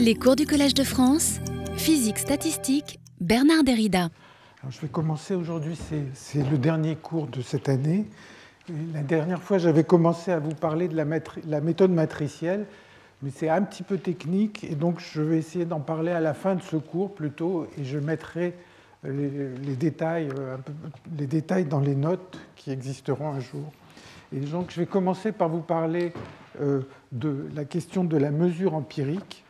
Les cours du Collège de France, physique statistique, Bernard Derrida. je vais commencer aujourd'hui, c'est le dernier cours de cette année. La dernière fois, j'avais commencé à vous parler de la, méthode matricielle, mais c'est un petit peu technique, et donc je vais essayer d'en parler à la fin de ce cours plutôt, et je mettrai les, détails, euh, les détails dans les notes qui existeront un jour. Et donc je vais commencer par vous parler euh, de la question de la mesure empirique.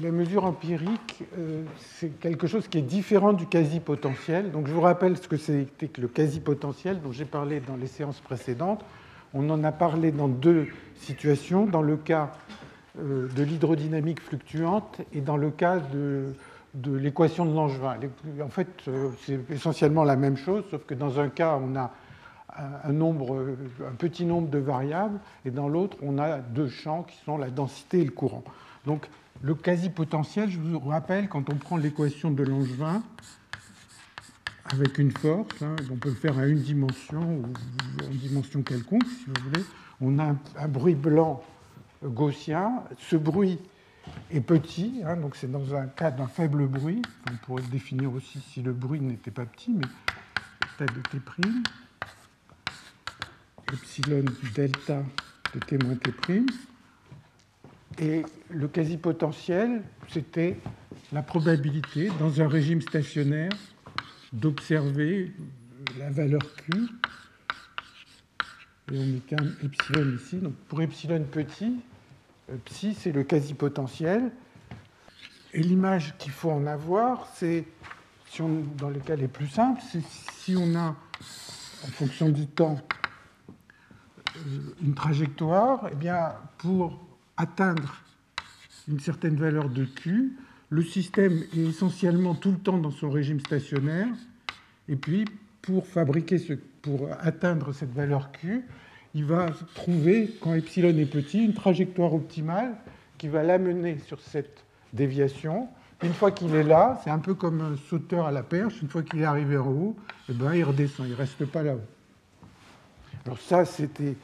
La mesure empirique, euh, c'est quelque chose qui est différent du quasi-potentiel. Donc je vous rappelle ce que c'était que le quasi-potentiel dont j'ai parlé dans les séances précédentes. On en a parlé dans deux situations, dans le cas de l'hydrodynamique fluctuante et dans le cas de de l'équation de Langevin. En fait, euh, c'est essentiellement la même chose, sauf que dans un cas, on a un, nombre, un petit nombre de variables, et dans l'autre, on a deux champs qui sont la densité et le courant. Donc, le quasi-potentiel, je vous rappelle, quand on prend l'équation de Langevin, avec une force, hein, on peut le faire à une dimension ou en dimension quelconque, si vous voulez, on a un bruit blanc gaussien. Ce bruit est petit, hein, donc c'est dans un cas d'un faible bruit. On pourrait le définir aussi si le bruit n'était pas petit, mais stade de T', epsilon delta de T moins T'. Et le quasi-potentiel, c'était la probabilité, dans un régime stationnaire, d'observer la valeur Q. Et on met qu'un epsilon ici. Donc pour epsilon petit, euh, psi, c'est le quasi-potentiel. Et l'image qu'il faut en avoir, c'est, si dans le cas les plus simples, c'est si on a, en fonction du temps, une trajectoire, eh bien, pour atteindre une certaine valeur de Q, le système est essentiellement tout le temps dans son régime stationnaire, et puis pour fabriquer pour atteindre cette valeur Q, il va trouver, quand epsilon est petit, une trajectoire optimale qui va l'amener sur cette déviation. Une fois qu'il est là, c'est un peu comme un sauteur à la perche, une fois qu'il est arrivé en haut, eh ben, il redescend, il ne reste pas là-haut. Alors ça, c'était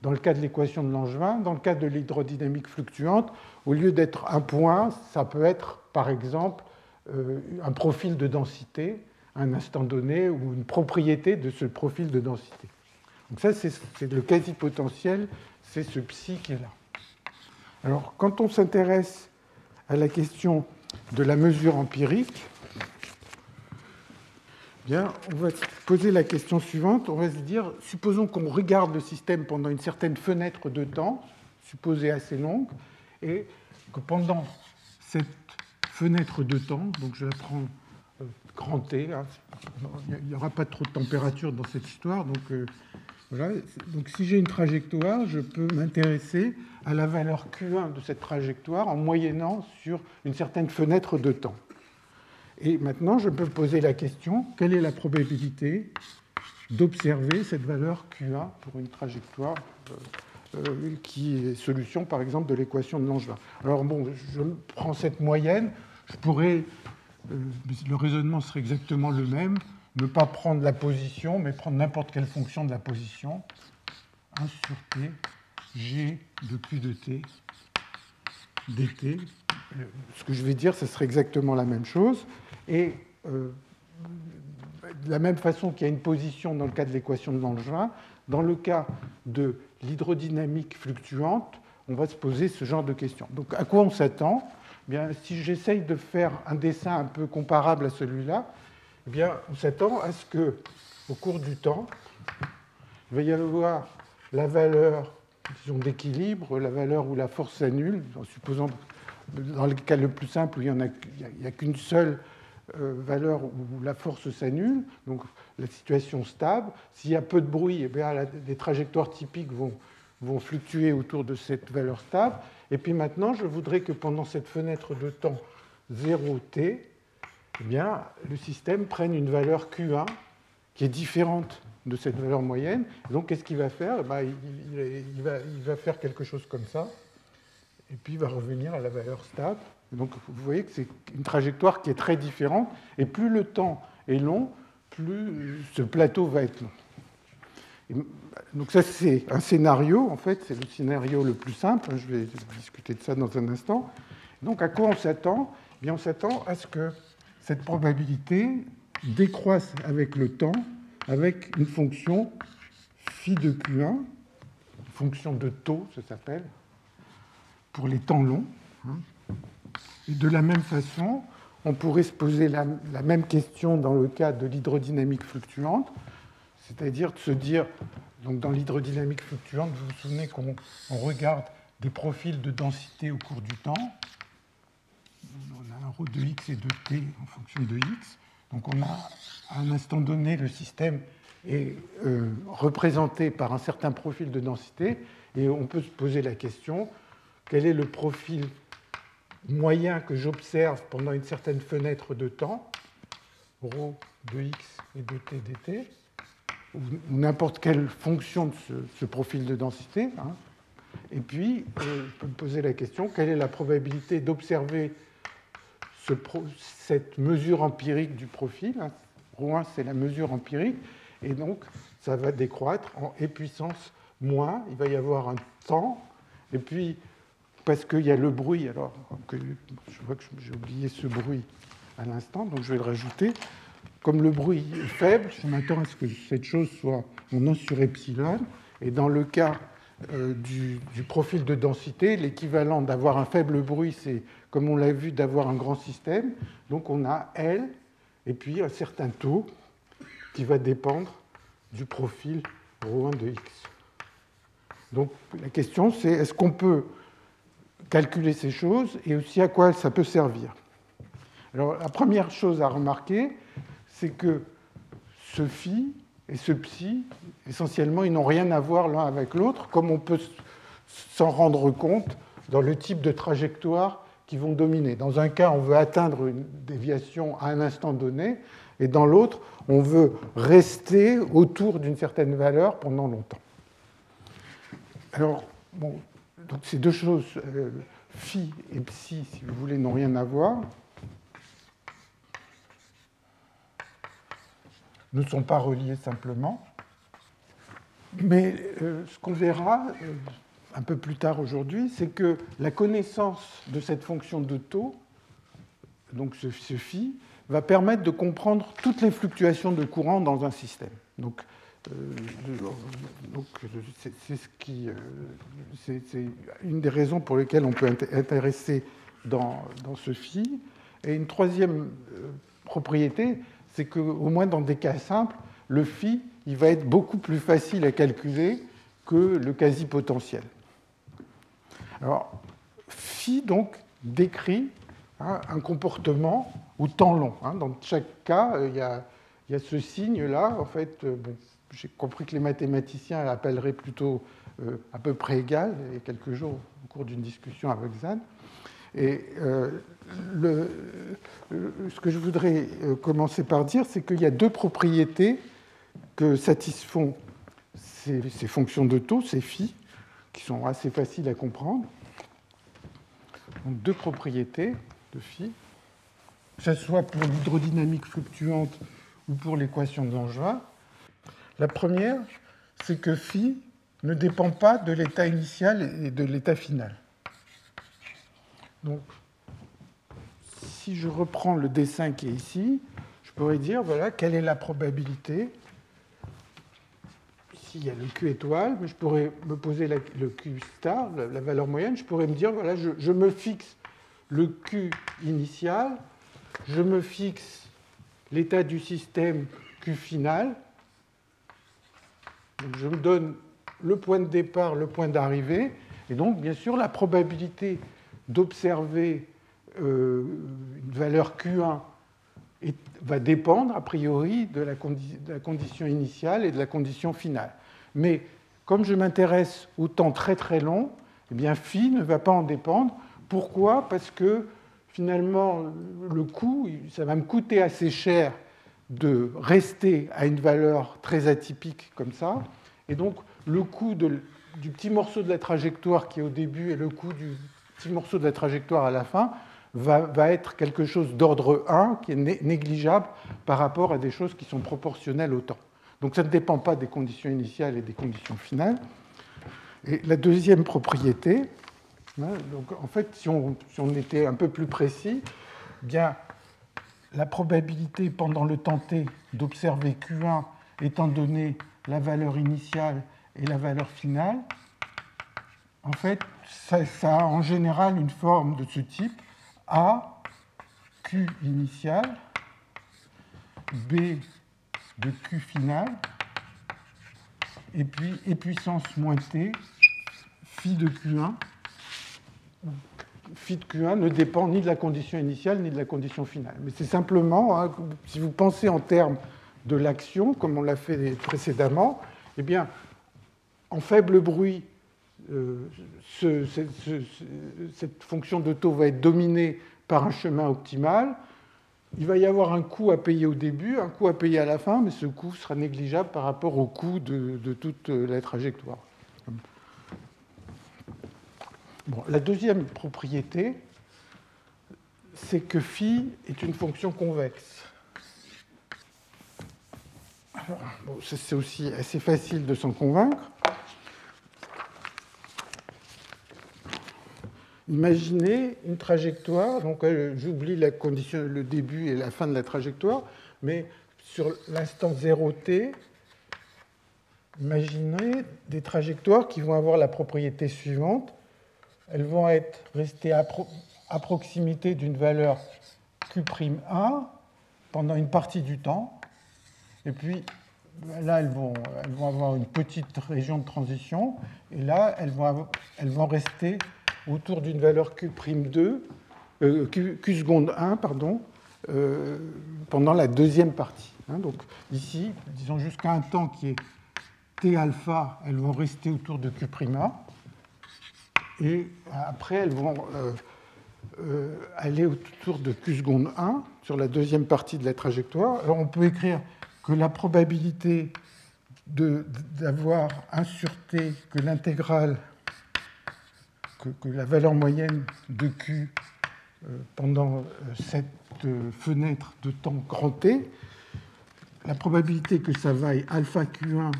dans le cas de l'équation de Langevin. Dans le cas de l'hydrodynamique fluctuante, au lieu d'être un point, ça peut être, par exemple, euh, un profil de densité à un instant donné ou une propriété de ce profil de densité. Donc ça, c'est le quasi-potentiel, c'est ce psi qui est là. Alors, quand on s'intéresse à la question de la mesure empirique, on va se poser la question suivante. On va se dire, supposons qu'on regarde le système pendant une certaine fenêtre de temps, supposée assez longue, et que pendant cette fenêtre de temps, donc je la prends euh, grand T, hein, il n'y aura pas trop de température dans cette histoire, donc euh, donc si j'ai une trajectoire, je peux m'intéresser à la valeur Q1 de cette trajectoire en moyennant sur une certaine fenêtre de temps. Et maintenant, je peux poser la question, quelle est la probabilité d'observer cette valeur Q1 pour une trajectoire euh, euh, qui est solution, par exemple, de l'équation de Langevin? Alors bon, je prends cette moyenne, je pourrais, euh, le raisonnement serait exactement le même, ne pas prendre la position, mais prendre n'importe quelle fonction de la position. 1 sur t, g de q de t, dt. Ce que je vais dire, ce serait exactement la même chose. Et euh, de la même façon qu'il y a une position dans le cas de l'équation de Langevin, dans le cas de l'hydrodynamique fluctuante, on va se poser ce genre de questions. Donc à quoi on s'attend? Eh Si j'essaye de faire un dessin un peu comparable à celui-là, eh on s'attend à ce que, au cours du temps, il va y avoir la valeur d'équilibre, la valeur où la force s'annule, en supposant, dans le cas le plus simple, où il n'y a, qu'une seule valeur où la force s'annule, donc la situation stable. S'il y a peu de bruit, eh bien, les trajectoires typiques vont, fluctuer autour de cette valeur stable. Et puis maintenant, je voudrais que pendant cette fenêtre de temps 0t, eh bien, le système prenne une valeur Q1 qui est différente de cette valeur moyenne. Donc, qu'est-ce qu'il va faire? Eh ben, il, va, faire quelque chose comme ça, et puis il va revenir à la valeur stable. Donc, vous voyez que c'est une trajectoire qui est très différente, et plus le temps est long, plus ce plateau va être long. donc ça, c'est un scénario, en fait, c'est le scénario le plus simple. Je vais discuter de ça dans un instant. Donc à quoi on s'attend? Eh Bien, On s'attend à ce que cette probabilité décroisse avec le temps, avec une fonction phi de Q1, fonction de taux, ça s'appelle, pour les temps longs. Et de la même façon, on pourrait se poser la, même question dans le cas de l'hydrodynamique fluctuante, c'est-à-dire de se dire, donc dans l'hydrodynamique fluctuante, vous vous souvenez qu'on regarde des profils de densité au cours du temps. On a un rho de x et de t en fonction de x. Donc on a à un instant donné, le système est euh, représenté par un certain profil de densité, et on peut se poser la question, quel est le profil moyen que j'observe pendant une certaine fenêtre de temps, ρ de x et de t dt, ou n'importe quelle fonction de ce, profil de densité. Hein. Et puis, euh, je peux me poser la question, quelle est la probabilité d'observer cette mesure empirique du profil hein. Ρ1, c'est la mesure empirique, et donc ça va décroître en e puissance moins, il va y avoir un temps, et puis parce qu'il y a le bruit, alors je vois que j'ai oublié ce bruit à l'instant, donc je vais le rajouter. Comme le bruit est faible, je m'attends à ce que cette chose soit en 1 sur epsilon, et dans le cas euh, du, profil de densité, l'équivalent d'avoir un faible bruit, c'est, comme on l'a vu, d'avoir un grand système. Donc on a L, et puis un certain taux qui va dépendre du profil ρ1 de x. Donc la question, c'est est-ce qu'on peut calculer ces choses et aussi à quoi ça peut servir. Alors, la première chose à remarquer, c'est que ce phi et ce psi, essentiellement, ils n'ont rien à voir l'un avec l'autre, comme on peut s'en rendre compte dans le type de trajectoire qui vont dominer. Dans un cas, on veut atteindre une déviation à un instant donné, et dans l'autre, on veut rester autour d'une certaine valeur pendant longtemps. Alors, bon, donc ces deux choses, euh, phi et psi, si vous voulez, n'ont rien à voir. ne sont pas reliés simplement. Mais euh, ce qu'on verra euh, un peu plus tard aujourd'hui, c'est que la connaissance de cette fonction de taux, donc ce, ce phi, va permettre de comprendre toutes les fluctuations de courant dans un système. Donc, donc c'est ce qui, euh, c'est une des raisons pour lesquelles on peut intéresser dans, dans ce phi. Et une troisième euh, propriété, c'est qu'au moins dans des cas simples, le phi il va être beaucoup plus facile à calculer que le quasi-potentiel. Alors, phi donc décrit hein, un comportement au temps long. Hein. Dans chaque cas, il y a, il y a ce signe-là. En fait, j'ai compris que les mathématiciens l'appelleraient plutôt euh, à peu près égal, a quelques jours au cours d'une discussion avec Zan. Et euh, le, ce que je voudrais euh, commencer par dire, c'est qu'il y a deux propriétés que satisfont ces, fonctions de taux, ces phi, qui sont assez faciles à comprendre. Donc deux propriétés de phi, que ce soit pour l'hydrodynamique fluctuante ou pour l'équation de. La première, c'est que phi ne dépend pas de l'état initial et de l'état final. Donc, si je reprends le dessin qui est ici, je pourrais dire, voilà, quelle est la probabilité Ici, il y a le Q étoile, je pourrais me poser le Q star, la, valeur moyenne, je pourrais me dire, voilà, je me fixe le Q initial, je me fixe l'état du système Q final, je me donne le point de départ, le point d'arrivée, et donc bien sûr la probabilité d'observer euh, une valeur Q1 va dépendre a priori de la, condition initiale et de la condition finale. Mais comme je m'intéresse au temps très très long, eh bien phi ne va pas en dépendre. Pourquoi? Parce que finalement le coût, ça va me coûter assez cher de rester à une valeur très atypique comme ça. Et donc, le coût du petit morceau de la trajectoire qui est au début et le coût du petit morceau de la trajectoire à la fin va, va être quelque chose d'ordre 1 qui est négligeable par rapport à des choses qui sont proportionnelles au temps. Donc ça ne dépend pas des conditions initiales et des conditions finales. Et la deuxième propriété, hein, donc en fait, si on, était un peu plus précis, bien la probabilité pendant le temps t d'observer Q1 étant donné la valeur initiale et la valeur finale, en fait, ça, a en général une forme de ce type A, Q initial, B de Q final, et puis E puissance moins T, phi de Q1. Phi de Q1 ne dépend ni de la condition initiale ni de la condition finale. Mais c'est simplement, hein, si vous pensez en termes de l'action, comme on l'a fait précédemment, eh bien, en faible bruit, euh, cette fonction de taux va être dominée par un chemin optimal. Il va y avoir un coût à payer au début, un coût à payer à la fin, mais ce coût sera négligeable par rapport au coût de, toute la trajectoire. La deuxième propriété, c'est que phi est une fonction convexe. c'est aussi assez facile de s'en convaincre. Imaginez une trajectoire, donc euh, j'oublie la condition, le début et la fin de la trajectoire, mais sur l'instant 0t, imaginez des trajectoires qui vont avoir la propriété suivante. Elles vont être restées à, proximité d'une valeur Q'1 pendant une partie du temps, et puis là, elles vont, avoir une petite région de transition, et là, elles vont, elles vont rester autour d'une valeur Q'2, euh, Q, Q, seconde 1, pardon, euh, pendant la deuxième partie. Hein. donc ici, disons jusqu'à un temps qui est T alpha, elles vont rester autour de Q'1, et après, elles vont euh, aller autour de Q seconde 1 sur la deuxième partie de la trajectoire. Alors on peut écrire que la probabilité d'avoir un sur T, que l'intégrale, que, la valeur moyenne de Q euh, pendant euh, cette euh, fenêtre de temps grand T, la probabilité que ça vaille alpha Q1,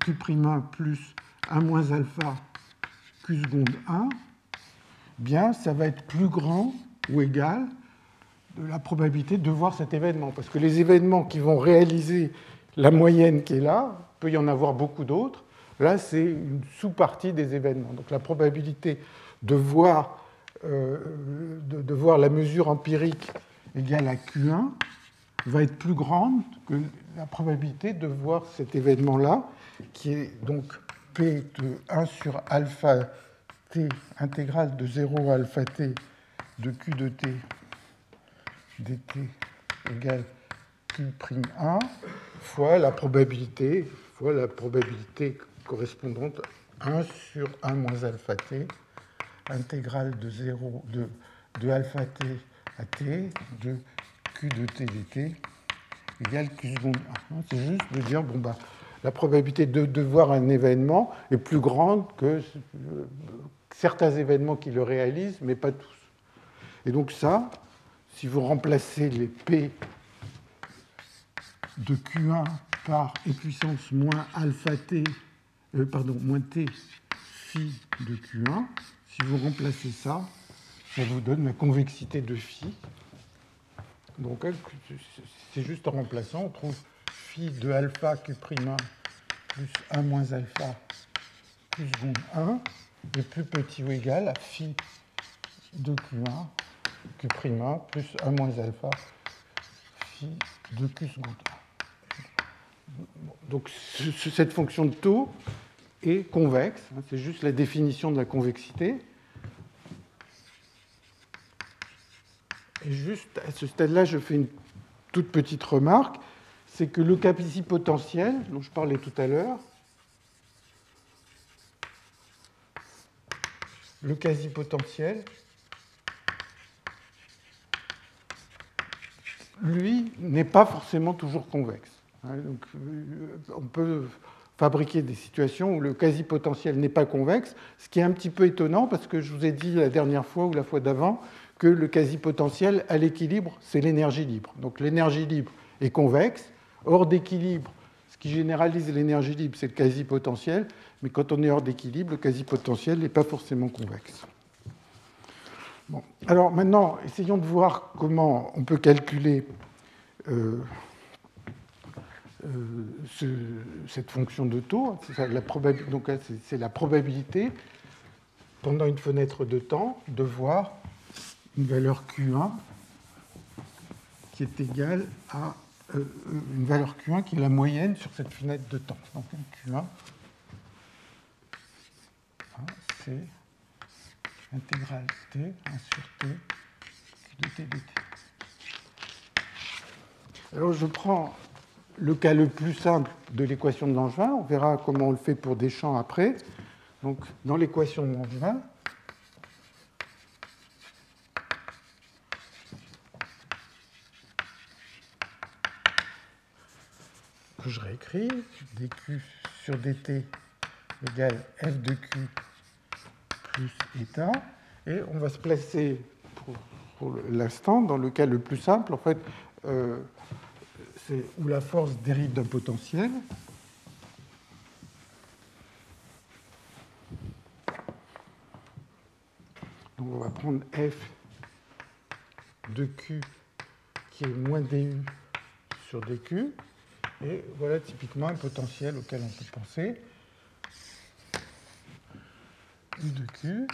Q'1 plus 1 moins alpha Q seconde 1, bien ça va être plus grand ou égal la probabilité de voir cet événement. Parce que les événements qui vont réaliser la moyenne qui est là, peut y en avoir beaucoup d'autres. Là, c'est une sous-partie des événements. Donc la probabilité de voir, euh, de, voir la mesure empirique égale à Q1 va être plus grande que la probabilité de voir cet événement-là, qui est donc P de 1 sur alpha t intégrale de 0 à alpha t de Q de t dt égale Q'1 fois la probabilité, fois la probabilité correspondante 1 sur 1 moins alpha t, intégrale de 0 de, de alpha t à t de q de t dt égale q seconde 1. C'est juste de dire, bon, bah, la probabilité de, voir un événement est plus grande que certains événements qui le réalisent, mais pas tous. Et donc ça, si vous remplacez les P de Q1 par E puissance moins alpha t, euh, pardon, moins t phi de Q1, si vous remplacez ça, ça vous donne la convexité de phi. Donc c'est juste en remplaçant, on trouve de alpha Q' plus 1 moins alpha plus seconde 1 est plus petit ou égal à phi de Q1 Q' plus 1 moins alpha phi de Q seconde. Donc cette fonction de taux est convexe, hein, c'est juste la définition de la convexité. Et juste à ce stade-là, je fais une toute petite remarque, c'est que le quasi-potentiel, dont je parlais tout à l'heure, le quasi-potentiel, lui, n'est pas forcément toujours convexe. Hein, euh, on peut fabriquer des situations où le quasi-potentiel n'est pas convexe, ce qui est un petit peu étonnant parce que je vous ai dit la dernière fois ou la fois d'avant que le quasi-potentiel à l'équilibre, c'est l'énergie libre. Donc l'énergie libre est convexe. Hors d'équilibre, ce qui généralise l'énergie libre, c'est le quasi-potentiel, mais quand on est hors d'équilibre, le quasi-potentiel n'est pas forcément convexe. Alors maintenant, essayons de voir comment on peut calculer euh, euh, cette fonction de taux. C'est la, probabilité, pendant une fenêtre de temps, de voir une valeur Q1 qui est égale à une valeur Q1 qui est la moyenne sur cette fenêtre de temps. Donc Q1, c'est intégrale t, 1 sur t, de t dt. Alors je prends le cas le plus simple de l'équation de Langevin, on verra comment on le fait pour des champs après. Donc dans l'équation de Langevin, que je réécris, dq sur dt égale f de q plus état. Et on va se placer pour, l'instant dans le cas le plus simple, en fait, euh, c'est où la force dérive d'un potentiel. Donc on va prendre f de q qui est moins du sur dq. Et voilà typiquement un potentiel auquel on peut penser. U de Q.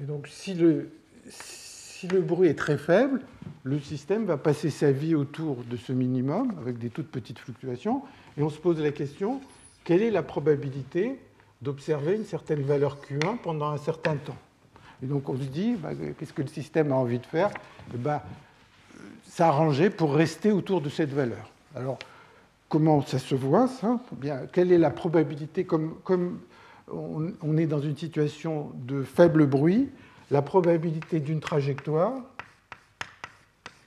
Et donc, si le, si le bruit est très faible, le système va passer sa vie autour de ce minimum avec des toutes petites fluctuations. Et on se pose la question, quelle est la probabilité d'observer une certaine valeur Q1 pendant un certain temps? Et donc on se dit, bah, qu'est-ce que le système a envie de faire? Eh ben, S'arranger pour rester autour de cette valeur. Alors, comment ça se voit, ça? Eh Bien, Quelle est la probabilité comme, on est dans une situation de faible bruit, la probabilité d'une trajectoire,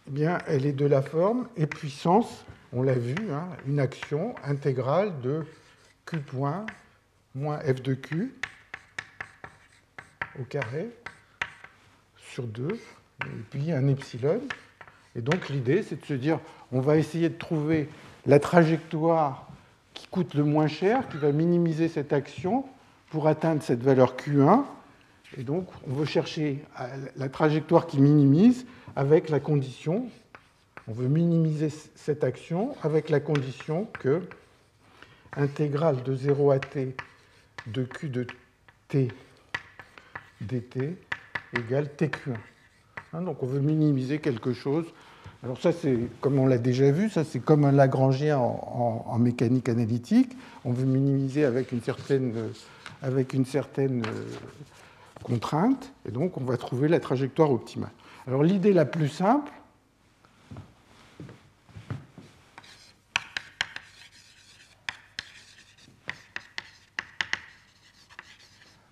eh bien, elle est de la forme et puissance, on l'a vu, hein, une action intégrale de q point moins f de q au carré sur 2, et puis un epsilon. Et donc l'idée, c'est de se dire, on va essayer de trouver la trajectoire qui coûte le moins cher, qui va minimiser cette action, pour atteindre cette valeur Q1. Et donc, on veut chercher la trajectoire qui minimise avec la condition, on veut minimiser cette action avec la condition que intégrale de 0 à t de q de t dt égale tq1. Hein, donc on veut minimiser quelque chose. Alors ça, c'est comme on l'a déjà vu, ça c'est comme un Lagrangien en, mécanique analytique. On veut minimiser avec une certaine avec une certaine euh, contrainte, et donc on va trouver la trajectoire optimale. Alors l'idée la plus simple,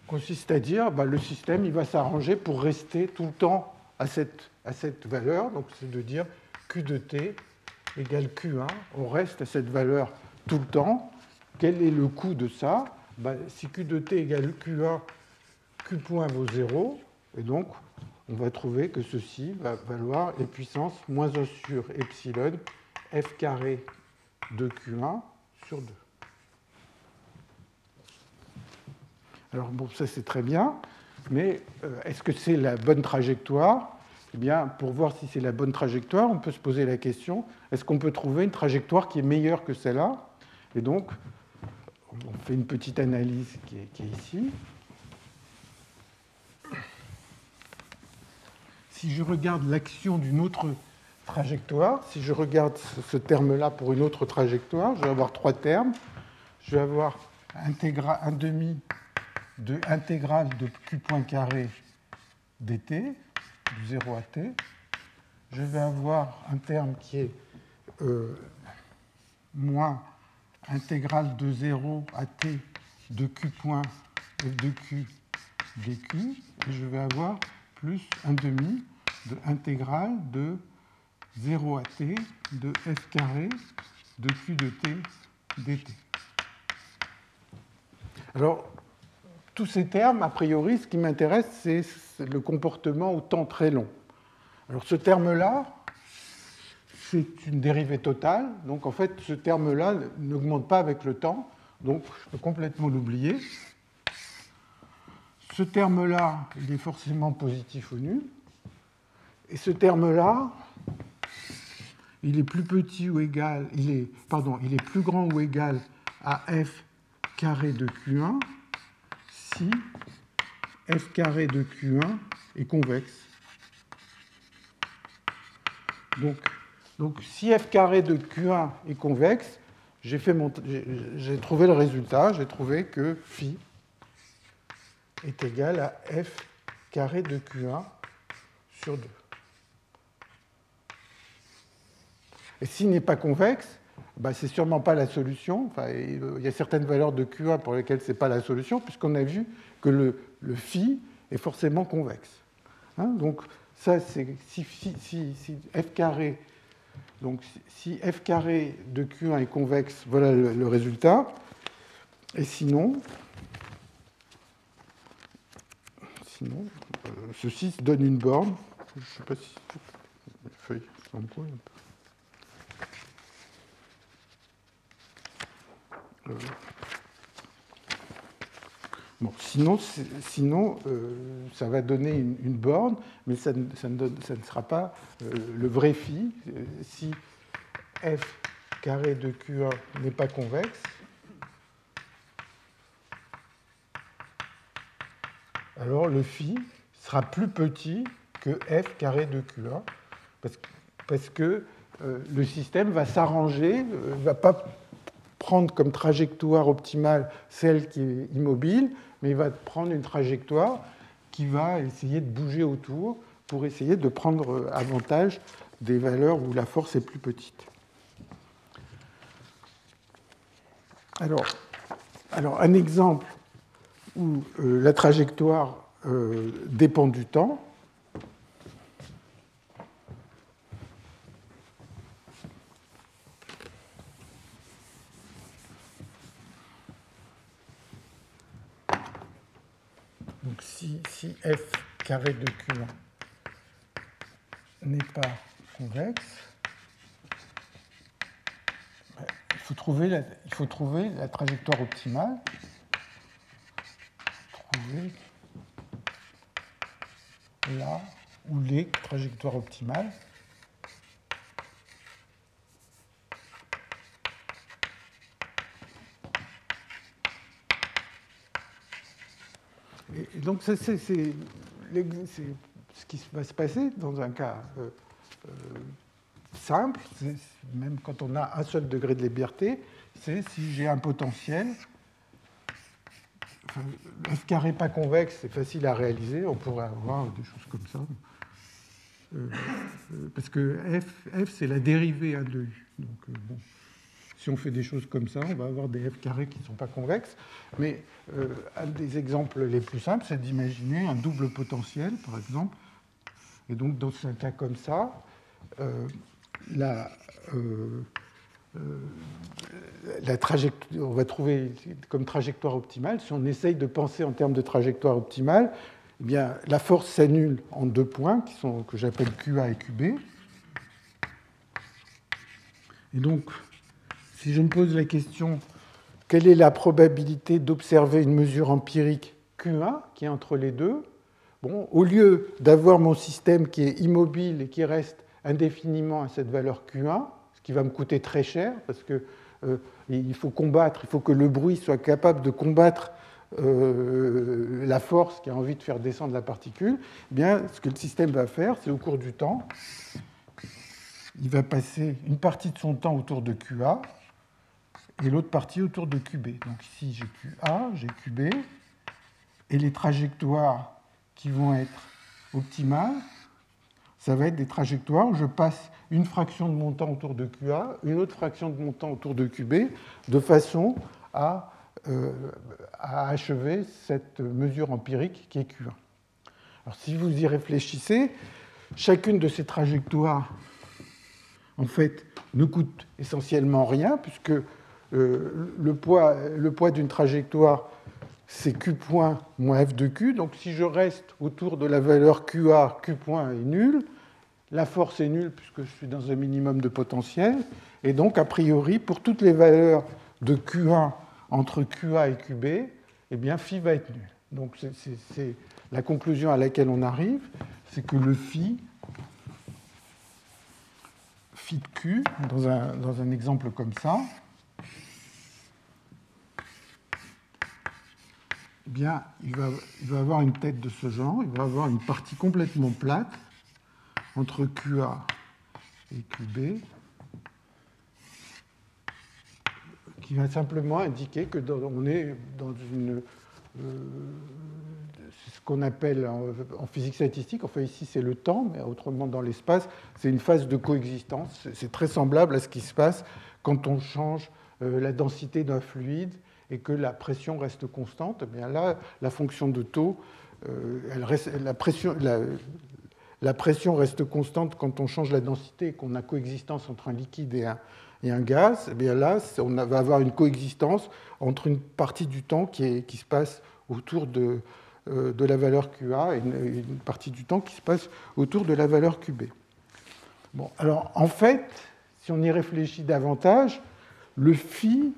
consiste à dire bah, le système il va s'arranger pour rester tout le temps à cette, à cette valeur, donc c'est de dire Q de t égale Q1, on reste à cette valeur tout le temps. Quel est le coût de ça? Bah, si Q de t égale Q1, Q point vaut 0, et donc on va trouver que ceci va valoir e puissance moins 1 sur epsilon f carré de Q1 sur 2. Alors bon, ça c'est très bien, mais euh, est-ce que c'est la bonne trajectoire? Eh bien, pour voir si c'est la bonne trajectoire, on peut se poser la question, est-ce qu'on peut trouver une trajectoire qui est meilleure que celle-là? Et donc, on fait une petite analyse qui est, ici. Si je regarde l'action d'une autre trajectoire, si je regarde ce terme-là pour une autre trajectoire, je vais avoir trois termes. Je vais avoir un demi de intégrale de q point carré dt, du 0 à t. Je vais avoir un terme qui est euh, moins intégrale de 0 à t de q point f de q dq, et je vais avoir plus un demi de intégrale de 0 à t de f carré de q de t dt. Alors, tous ces termes, a priori, ce qui m'intéresse, c'est le comportement au temps très long. Alors, ce terme-là, c'est une dérivée totale. Donc en fait, ce terme-là n'augmente pas avec le temps. Donc je peux complètement l'oublier. Ce terme-là, il est forcément positif ou nul. Et ce terme-là, il est plus petit ou égal, il est, pardon, il est plus grand ou égal à f carré de Q1 si f carré de Q1 est convexe. Donc, donc si f carré de Q1 est convexe, j'ai trouvé le résultat, j'ai trouvé que phi est égal à f carré de Q1 sur 2. Et s'il n'est pas convexe, bah, ce n'est sûrement pas la solution. Enfin, il y a certaines valeurs de Q1 pour lesquelles ce n'est pas la solution, puisqu'on a vu que le, le, phi est forcément convexe. Hein, donc, ça, c'est si, f carré, donc si f carré de Q1 est convexe, voilà le, résultat. Et sinon, sinon euh, ceci donne une borne. Je ne sais pas si les feuilles sont quoi. Euh, bon, sinon, sinon euh, ça va donner une, borne, mais ça, ne, sera pas euh, le vrai phi. Si f carré de Q1 n'est pas convexe, alors le phi sera plus petit que f carré de Q1, parce, que le système va s'arranger, va pas prendre comme trajectoire optimale celle qui est immobile, mais il va prendre une trajectoire qui va essayer de bouger autour pour essayer de prendre avantage des valeurs où la force est plus petite. Alors, alors un exemple où euh, la trajectoire euh, dépend du temps, si f carré de Q1 n'est pas convexe, il faut trouver la, il faut trouver la trajectoire optimale. Trouver là où les trajectoires optimales. Et donc, c'est ce qui va se passer dans un cas euh, euh, simple, même quand on a un seul degré de liberté, c'est si j'ai un potentiel. F carré pas convexe, c'est facile à réaliser, on pourrait avoir des choses comme ça. Euh, parce que f, f c'est la dérivée 1 de u. Donc, bon si on fait des choses comme ça, on va avoir des f carrés qui ne sont pas convexes. Mais euh, un des exemples les plus simples, c'est d'imaginer un double potentiel, par exemple. Et donc, dans un cas comme ça, euh, la, euh, la trajectoire, on va trouver comme trajectoire optimale, si on essaye de penser en termes de trajectoire optimale, eh bien, la force s'annule en deux points qui sont, que j'appelle QA et QB. Et donc, si je me pose la question, quelle est la probabilité d'observer une mesure empirique Q1 qui est entre les deux Au lieu d'avoir mon système qui est immobile et qui reste indéfiniment à cette valeur Q1, ce qui va me coûter très cher parce que euh, il faut combattre, il faut que le bruit soit capable de combattre euh, la force qui a envie de faire descendre la particule, eh bien, ce que le système va faire, c'est au cours du temps, il va passer une partie de son temps autour de QA, et l'autre partie autour de QB. Donc ici, j'ai QA, j'ai QB, et les trajectoires qui vont être optimales, ça va être des trajectoires où je passe une fraction de mon temps autour de QA, une autre fraction de mon temps autour de QB, de façon à, euh, à achever cette mesure empirique qui est Q1. Alors si vous y réfléchissez, chacune de ces trajectoires, en fait, ne coûte essentiellement rien, puisque euh, le poids, le poids d'une trajectoire, c'est Q point moins F de Q. Donc si je reste autour de la valeur QA, Q point est nul, la force est nulle puisque je suis dans un minimum de potentiel. Et donc, a priori, pour toutes les valeurs de Q1 entre QA et QB, eh bien, phi va être nul. Donc, c'est la conclusion à laquelle on arrive, c'est que le phi, phi de Q, dans un, dans un exemple comme ça, eh bien, il va, avoir une tête de ce genre, il va avoir une partie complètement plate entre QA et QB, qui va simplement indiquer que on est dans une euh, ce qu'on appelle en, physique statistique, enfin ici c'est le temps, mais autrement dans l'espace, c'est une phase de coexistence. C'est très semblable à ce qui se passe quand on change euh, la densité d'un fluide et que la pression reste constante. Eh bien là, la fonction de taux, euh, la, pression, reste constante quand on change la densité et qu'on a coexistence entre un liquide et un, gaz. Eh bien là, on va avoir une coexistence entre une partie du temps qui, se passe autour de, euh, de la valeur QA et une, partie du temps qui se passe autour de la valeur QB. Bon, alors en fait, si on y réfléchit davantage, le phi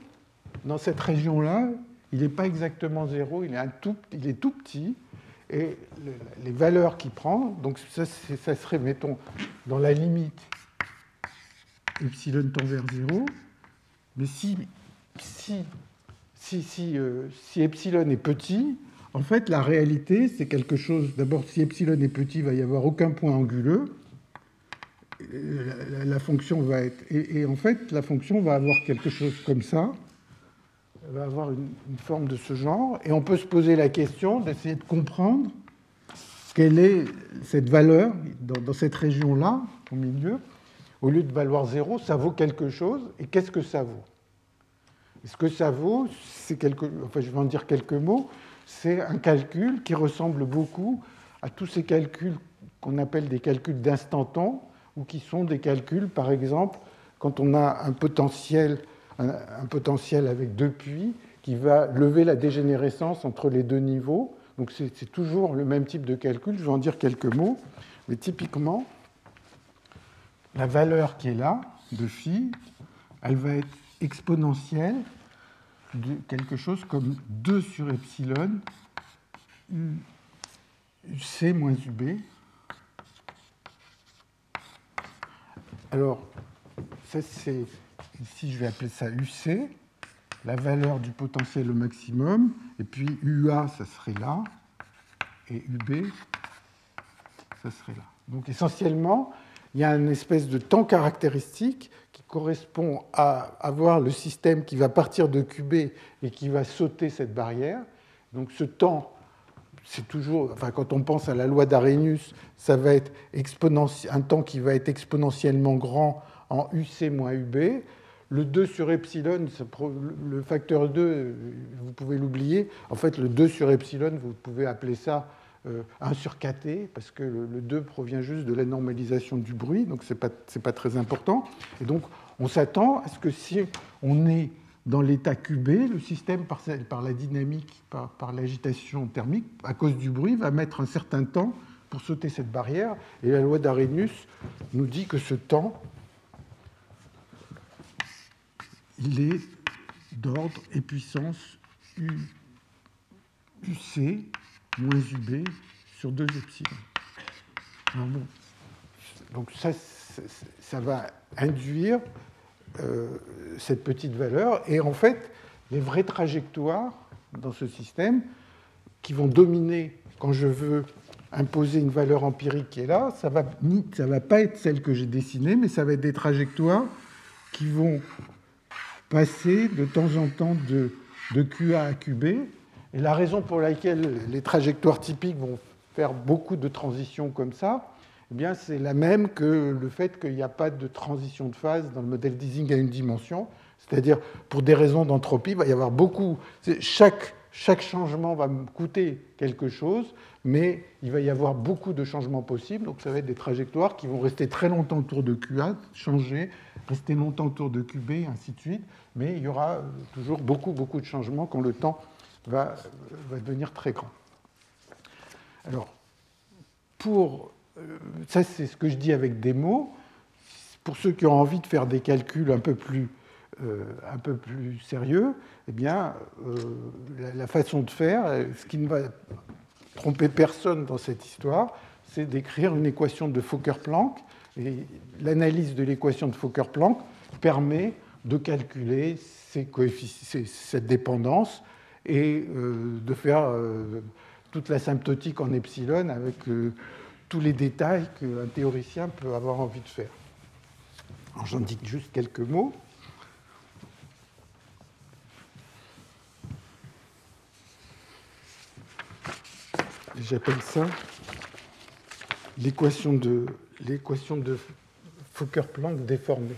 dans cette région-là, il n'est pas exactement zéro, il est, tout, petit. Et les valeurs qu'il prend, donc ça, ça, serait, mettons, dans la limite epsilon tend vers 0. Mais si, si, si, si, euh, si epsilon est petit, en fait, la réalité, c'est quelque chose. D'abord, si epsilon est petit, il va y avoir aucun point anguleux. La, fonction va être. Et, en fait, la fonction va avoir quelque chose comme ça. Va avoir une, forme de ce genre. Et on peut se poser la question d'essayer de comprendre quelle est cette valeur dans, cette région-là, au milieu. Au lieu de valoir zéro, ça vaut quelque chose. Et qu'est-ce que ça vaut? Ce que ça vaut, c'est quelque... enfin, je vais en dire quelques mots c'est un calcul qui ressemble beaucoup à tous ces calculs qu'on appelle des calculs d'instant temps, ou qui sont des calculs, par exemple, quand on a un potentiel, un, potentiel avec deux puits qui va lever la dégénérescence entre les deux niveaux. Donc c'est toujours le même type de calcul, je vais en dire quelques mots. Mais typiquement, la valeur qui est là, de phi, elle va être exponentielle de quelque chose comme 2 sur epsilon UC moins UB. Alors, ça c'est, ici je vais appeler ça UC, la valeur du potentiel au maximum, et puis UA, ça serait là, et UB, ça serait là. Donc essentiellement, il y a une espèce de temps caractéristique qui correspond à avoir le système qui va partir de QB et qui va sauter cette barrière. Donc ce temps, c'est toujours, enfin, quand on pense à la loi d'Arrhenius, ça va être un temps qui va être exponentiellement grand en UC moins UB. Le 2 sur epsilon, le facteur 2, vous pouvez l'oublier. En fait, le 2 sur epsilon, vous pouvez appeler ça 1 euh, sur KT, parce que le, 2 provient juste de la normalisation du bruit, donc ce n'est pas, très important. Et donc, on s'attend à ce que si on est dans l'état QB, le système, par, la dynamique, par, par l'agitation thermique, à cause du bruit, va mettre un certain temps pour sauter cette barrière. Et la loi d'Arrhenius nous dit que ce temps, il est d'ordre et puissance UC moins UB sur 2 epsilon. bon. Donc ça, ça va induire euh, cette petite valeur. Et en fait, les vraies trajectoires dans ce système qui vont dominer quand je veux imposer une valeur empirique qui est là, ça va ça va pas être celle que j'ai dessinée, mais ça va être des trajectoires qui vont passer de temps en temps de, de QA à QB et la raison pour laquelle les trajectoires typiques vont faire beaucoup de transitions comme ça, eh bien, c'est la même que le fait qu'il n'y a pas de transition de phase dans le modèle d'Ising à une dimension. C'est-à-dire, pour des raisons d'entropie, il va y avoir beaucoup. Chaque, chaque changement va me coûter quelque chose, mais il va y avoir beaucoup de changements possibles. Donc, ça va être des trajectoires qui vont rester très longtemps autour de QA, changer, rester longtemps autour de QB, ainsi de suite. Mais il y aura toujours beaucoup, beaucoup de changements quand le temps va, devenir très grand. Alors, pour ça c'est ce que je dis avec des mots. Pour ceux qui ont envie de faire des calculs un peu plus, un peu plus sérieux, eh bien, la, la, façon de faire, ce qui ne va tromper personne dans cette histoire, c'est d'écrire une équation de Fokker-Planck. Et l'analyse de l'équation de Fokker-Planck permet de calculer cette dépendance et euh, de faire euh, toute la symptotique en epsilon avec euh, tous les détails qu'un théoricien peut avoir envie de faire. J'en dis juste quelques mots. J'appelle ça l'équation de, l'équation de Fokker-Planck déformée.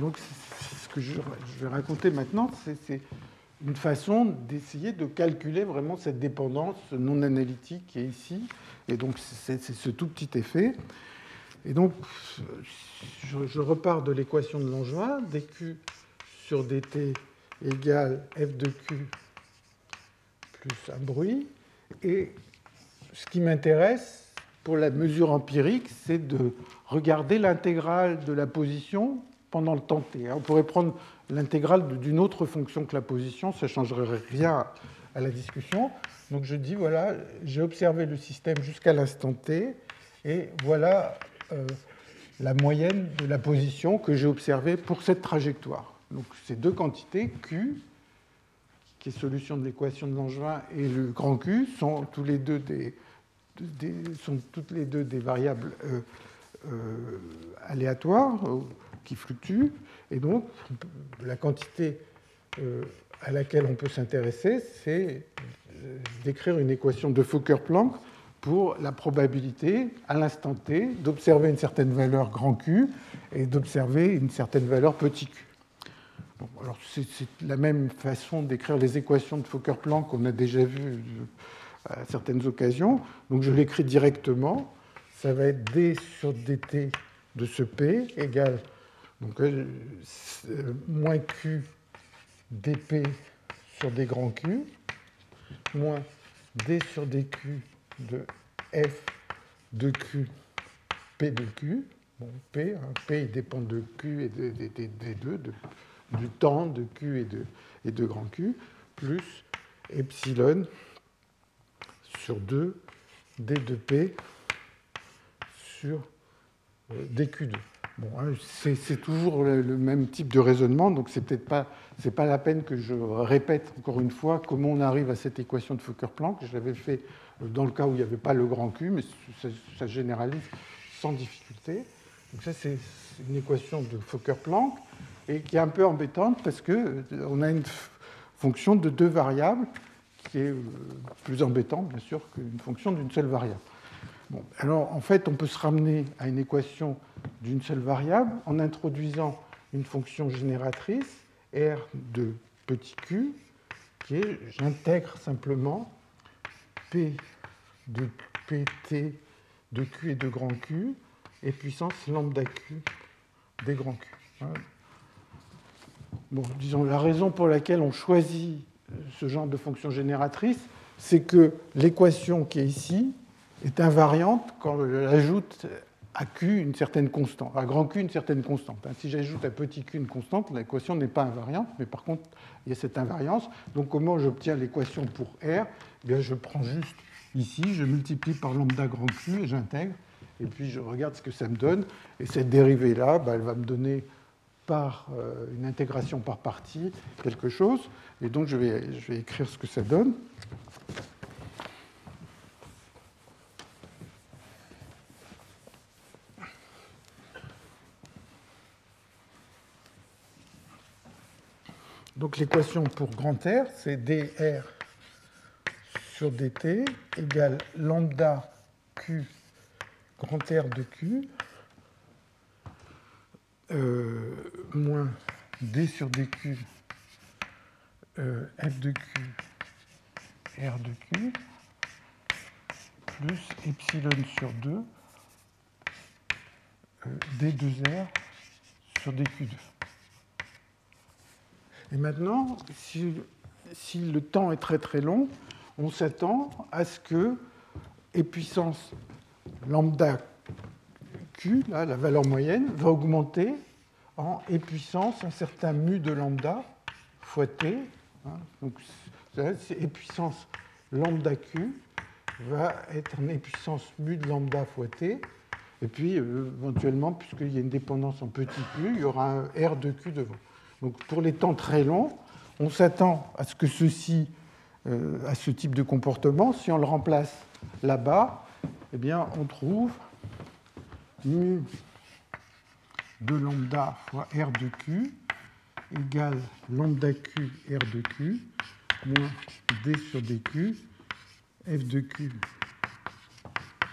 donc, ce que je vais raconter maintenant, c'est une façon d'essayer de calculer vraiment cette dépendance non analytique qui est ici. Et donc, c'est ce tout petit effet. Et donc, je, repars de l'équation de Langevin, dq sur dt égale f de q plus un bruit. Et ce qui m'intéresse pour la mesure empirique, c'est de regarder l'intégrale de la position pendant le temps t. On pourrait prendre l'intégrale d'une autre fonction que la position, ça ne changerait rien à la discussion. Donc je dis, voilà, j'ai observé le système jusqu'à l'instant t, et voilà euh, la moyenne de la position que j'ai observée pour cette trajectoire. Donc ces deux quantités, Q, qui est solution de l'équation de Langevin, et le grand Q, sont toutes les deux des variables euh, euh, aléatoires qui fluctue. Et donc, la quantité euh, à laquelle on peut s'intéresser, c'est euh, d'écrire une équation de Fokker-Planck pour la probabilité, à l'instant t, d'observer une certaine valeur grand Q et d'observer une certaine valeur petit q. alors c'est la même façon d'écrire les équations de Fokker-Planck qu'on a déjà vues à certaines occasions. Donc je l'écris directement. Ça va être d sur dt de ce p égale donc, euh, moins Q dp sur d grand Q, moins d sur dq de f de q p de q. Bon, p, hein, p il dépend de q et de, des deux, du temps de q et de, et de grand Q, plus epsilon sur 2 d de p sur euh, dq2. Hein, c'est toujours le, même type de raisonnement, donc c'est peut-être pas, la peine que je répète encore une fois comment on arrive à cette équation de Fokker-Planck. Je l'avais fait dans le cas où il n'y avait pas le grand Q, mais ça, généralise sans difficulté. Donc ça, c'est une équation de Fokker-Planck et qui est un peu embêtante parce que euh, on a une fonction de deux variables qui est euh, plus embêtante, bien sûr, qu'une fonction d'une seule variable alors en fait, on peut se ramener à une équation d'une seule variable en introduisant une fonction génératrice r de petit q, qui est, j'intègre simplement p de pt de q et de grand q, et puissance lambda q des grands q. Bon, disons, la raison pour laquelle on choisit ce genre de fonction génératrice, c'est que l'équation qui est ici est invariante quand je ajoute à Q une certaine constante, à grand Q une certaine constante. Hein, si j'ajoute à petit q une constante, l'équation n'est pas invariante, mais par contre, il y a cette invariance. Donc comment j'obtiens l'équation pour R? Eh bien, Je prends juste ici, je multiplie par lambda grand Q et j'intègre, et puis je regarde ce que ça me donne. Et cette dérivée-là, bah, elle va me donner par euh, une intégration par partie quelque chose. Et donc je vais écrire ce que ça donne. Donc l'équation pour grand R, c'est dr sur dt égale lambda q grand R de q euh, moins d sur dq euh, f de q r de q plus epsilon sur 2 d2r sur dq2. Et maintenant, si, le temps est très très long, on s'attend à ce que et puissance lambda q, la valeur moyenne, va augmenter en e puissance un certain mu de lambda fois t. Hein, donc, e puissance lambda q va être en e puissance mu de lambda fois t. Et puis, euh, éventuellement, puisqu'il y a une dépendance en petit q, il y aura un r de q devant. Donc, pour les temps très longs, on s'attend à ce que ceci, euh, à ce type de comportement, si on le remplace là-bas, eh bien, on trouve mu de lambda fois R de Q égale lambda Q R de Q moins D sur DQ F de Q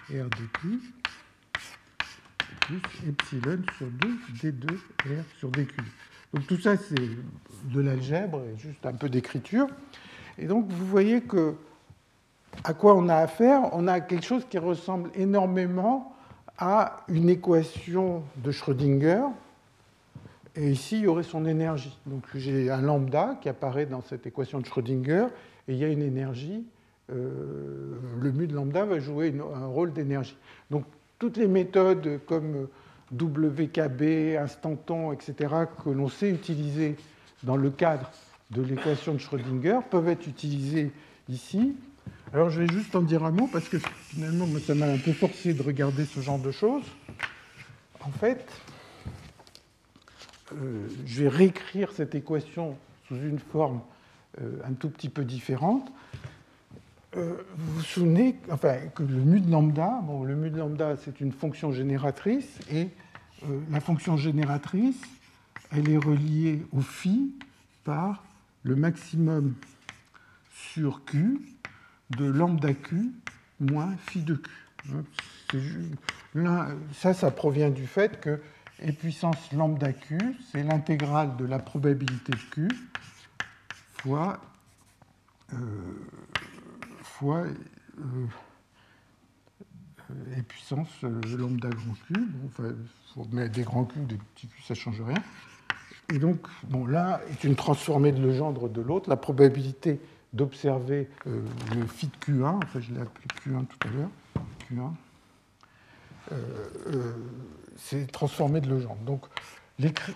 R de Q plus epsilon sur 2 D2 R sur DQ. Donc tout ça, c'est de l'algèbre et juste un peu d'écriture. Et donc vous voyez que à quoi on a affaire On a quelque chose qui ressemble énormément à une équation de Schrödinger. Et ici, il y aurait son énergie. Donc j'ai un lambda qui apparaît dans cette équation de Schrödinger, et il y a une énergie. Euh, le mu de lambda va jouer un rôle d'énergie. Donc toutes les méthodes comme WKB, instanton, etc., que l'on sait utiliser dans le cadre de l'équation de Schrödinger peuvent être utilisées ici alors je vais juste en dire un mot parce que finalement ça m'a un peu forcé de regarder ce genre de choses. En fait, euh, je vais réécrire cette équation sous une forme euh, un tout petit peu différente. Euh, vous vous souvenez enfin, que le mu de lambda, bon, le mu de lambda c'est une fonction génératrice et la fonction génératrice, elle est reliée au phi par le maximum sur q de lambda q moins phi de q. ça, ça provient du fait que e puissance lambda q, c'est l'intégrale de la probabilité de q fois, euh, fois euh, e puissance euh, lambda grand. Bon, enfin, des grands q, des petits q, ça ne change rien. Et donc, bon, là est une transformée de Legendre de l'autre. La probabilité d'observer euh, le phi de Q1, enfin je l'ai appelé Q1 tout à l'heure, Q1, euh, euh, c'est transformé de Legendre. Donc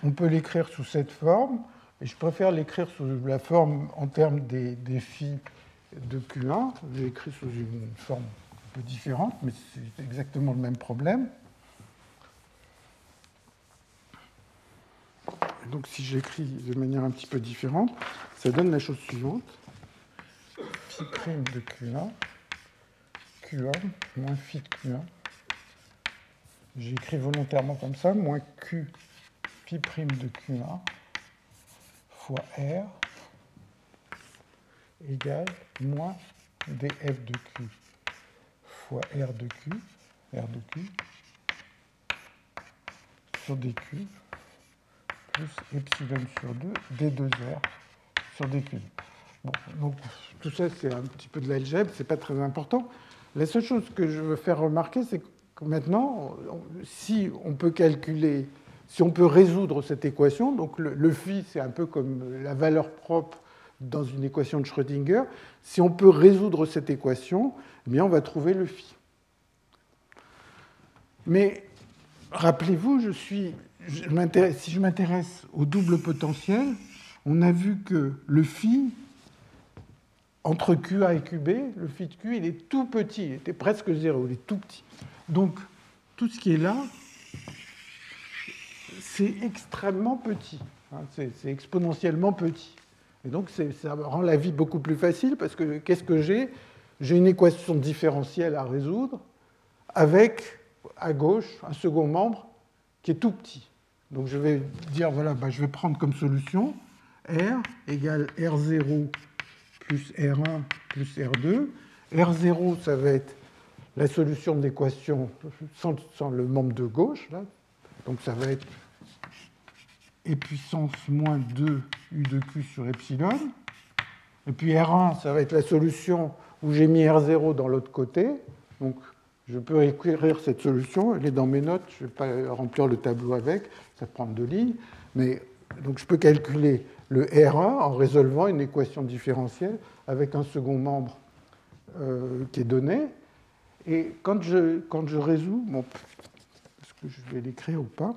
on peut l'écrire sous cette forme, et je préfère l'écrire sous la forme en termes des, des phi de Q1. J'ai écrit sous une forme un peu différente, mais c'est exactement le même problème. Donc si j'écris de manière un petit peu différente, ça donne la chose suivante phi' de Q1, Q1 moins phi de Q1. J'ai écrit volontairement comme ça, moins Q phi' de Q1 fois R égale moins df de Q fois R de Q, R de Q, sur dq plus epsilon sur 2 d2r sur dq. Donc tout ça, c'est un petit peu de l'algèbre, c'est pas très important. La seule chose que je veux faire remarquer, c'est que maintenant, si on peut calculer, si on peut résoudre cette équation, donc le, phi, c'est un peu comme la valeur propre dans une équation de Schrödinger, si on peut résoudre cette équation, eh bien on va trouver le phi. Mais rappelez-vous, je suis, si je m'intéresse au double potentiel, on a vu que le phi, entre QA et QB, le phi de Q, il est tout petit, il était presque zéro, il est tout petit. Donc, tout ce qui est là, c'est extrêmement petit, hein, c'est exponentiellement petit. Et donc, ça rend la vie beaucoup plus facile parce que qu'est-ce que j'ai? J'ai une équation différentielle à résoudre avec, à gauche, un second membre qui est tout petit. Donc, je vais dire, voilà, bah, je vais prendre comme solution R égale R0 plus R1 plus R2. R0, ça va être la solution de l'équation sans, le membre de gauche. Là. Donc ça va être et puissance moins 2 U de Q sur epsilon. Et puis R1, ça va être la solution où j'ai mis R0 dans l'autre côté. Donc je peux écrire cette solution, elle est dans mes notes, je ne vais pas remplir le tableau avec, ça prend deux lignes. Mais donc je peux calculer le R1 en résolvant une équation différentielle avec un second membre euh, qui est donné. Et quand je, quand je résous, est-ce que je vais l'écrire ou pas?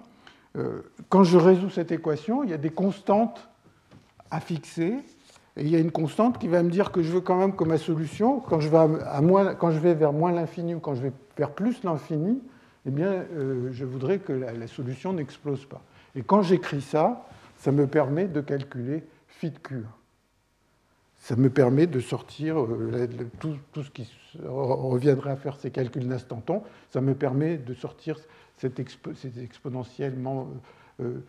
Quand je résous cette équation, il y a des constantes à fixer. Et il y a une constante qui va me dire que je veux quand même que ma solution, quand je vais, vers moins l'infini ou quand je vais vers plus l'infini, eh bien, euh, je voudrais que la, la solution n'explose pas. Et quand j'écris ça, ça me permet de calculer phi de Q. Ça me permet de sortir euh, tout, ce qui reviendrait à faire ces calculs d'instanton. Ça me permet de sortir cet, exponentiellement, euh, euh,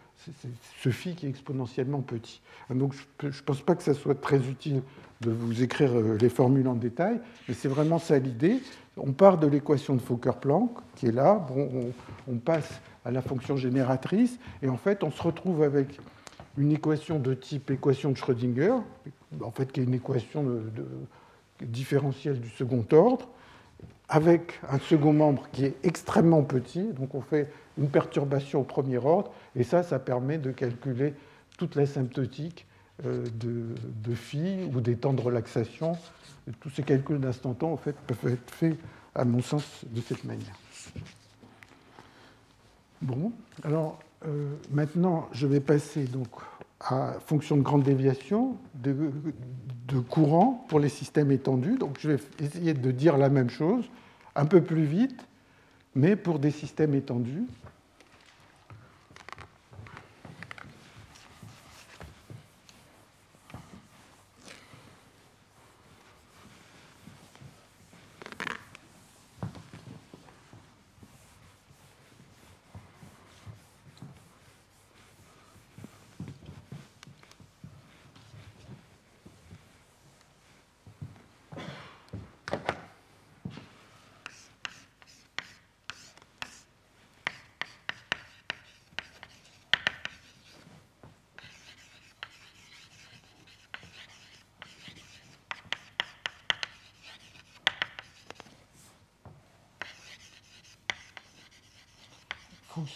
ce phi qui est exponentiellement petit. Donc je ne pense pas que ça soit très utile de vous écrire les formules en détail, mais c'est vraiment ça l'idée. On part de l'équation de Fokker-Planck qui est là, bon, on, passe à la fonction génératrice, et en fait on se retrouve avec une équation de type équation de Schrödinger, en fait, qui est une équation de, différentielle du second ordre, avec un second membre qui est extrêmement petit. Donc, on fait une perturbation au premier ordre, et ça, ça permet de calculer toute l'asymptotique euh, de, de phi ou des temps de relaxation. tous ces calculs d'instant temps, en fait, peuvent être faits, à mon sens, de cette manière. Bon, alors euh, maintenant, je vais passer donc à fonction de grande déviation de, courant pour les systèmes étendus. Donc, je vais essayer de dire la même chose, un peu plus vite, mais pour des systèmes étendus.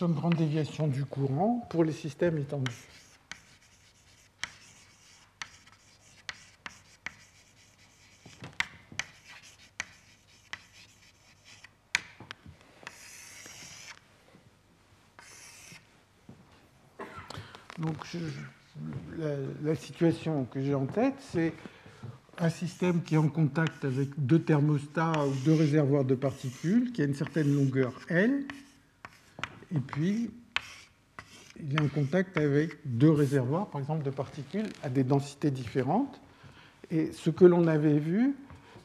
De grande déviation du courant pour les systèmes étendus. Donc, la, situation que j'ai en tête, c'est un système qui est en contact avec deux thermostats ou deux réservoirs de particules, qui a une certaine longueur L, et puis il y a un contact avec deux réservoirs, par exemple, de particules à des densités différentes. Et ce que l'on avait vu,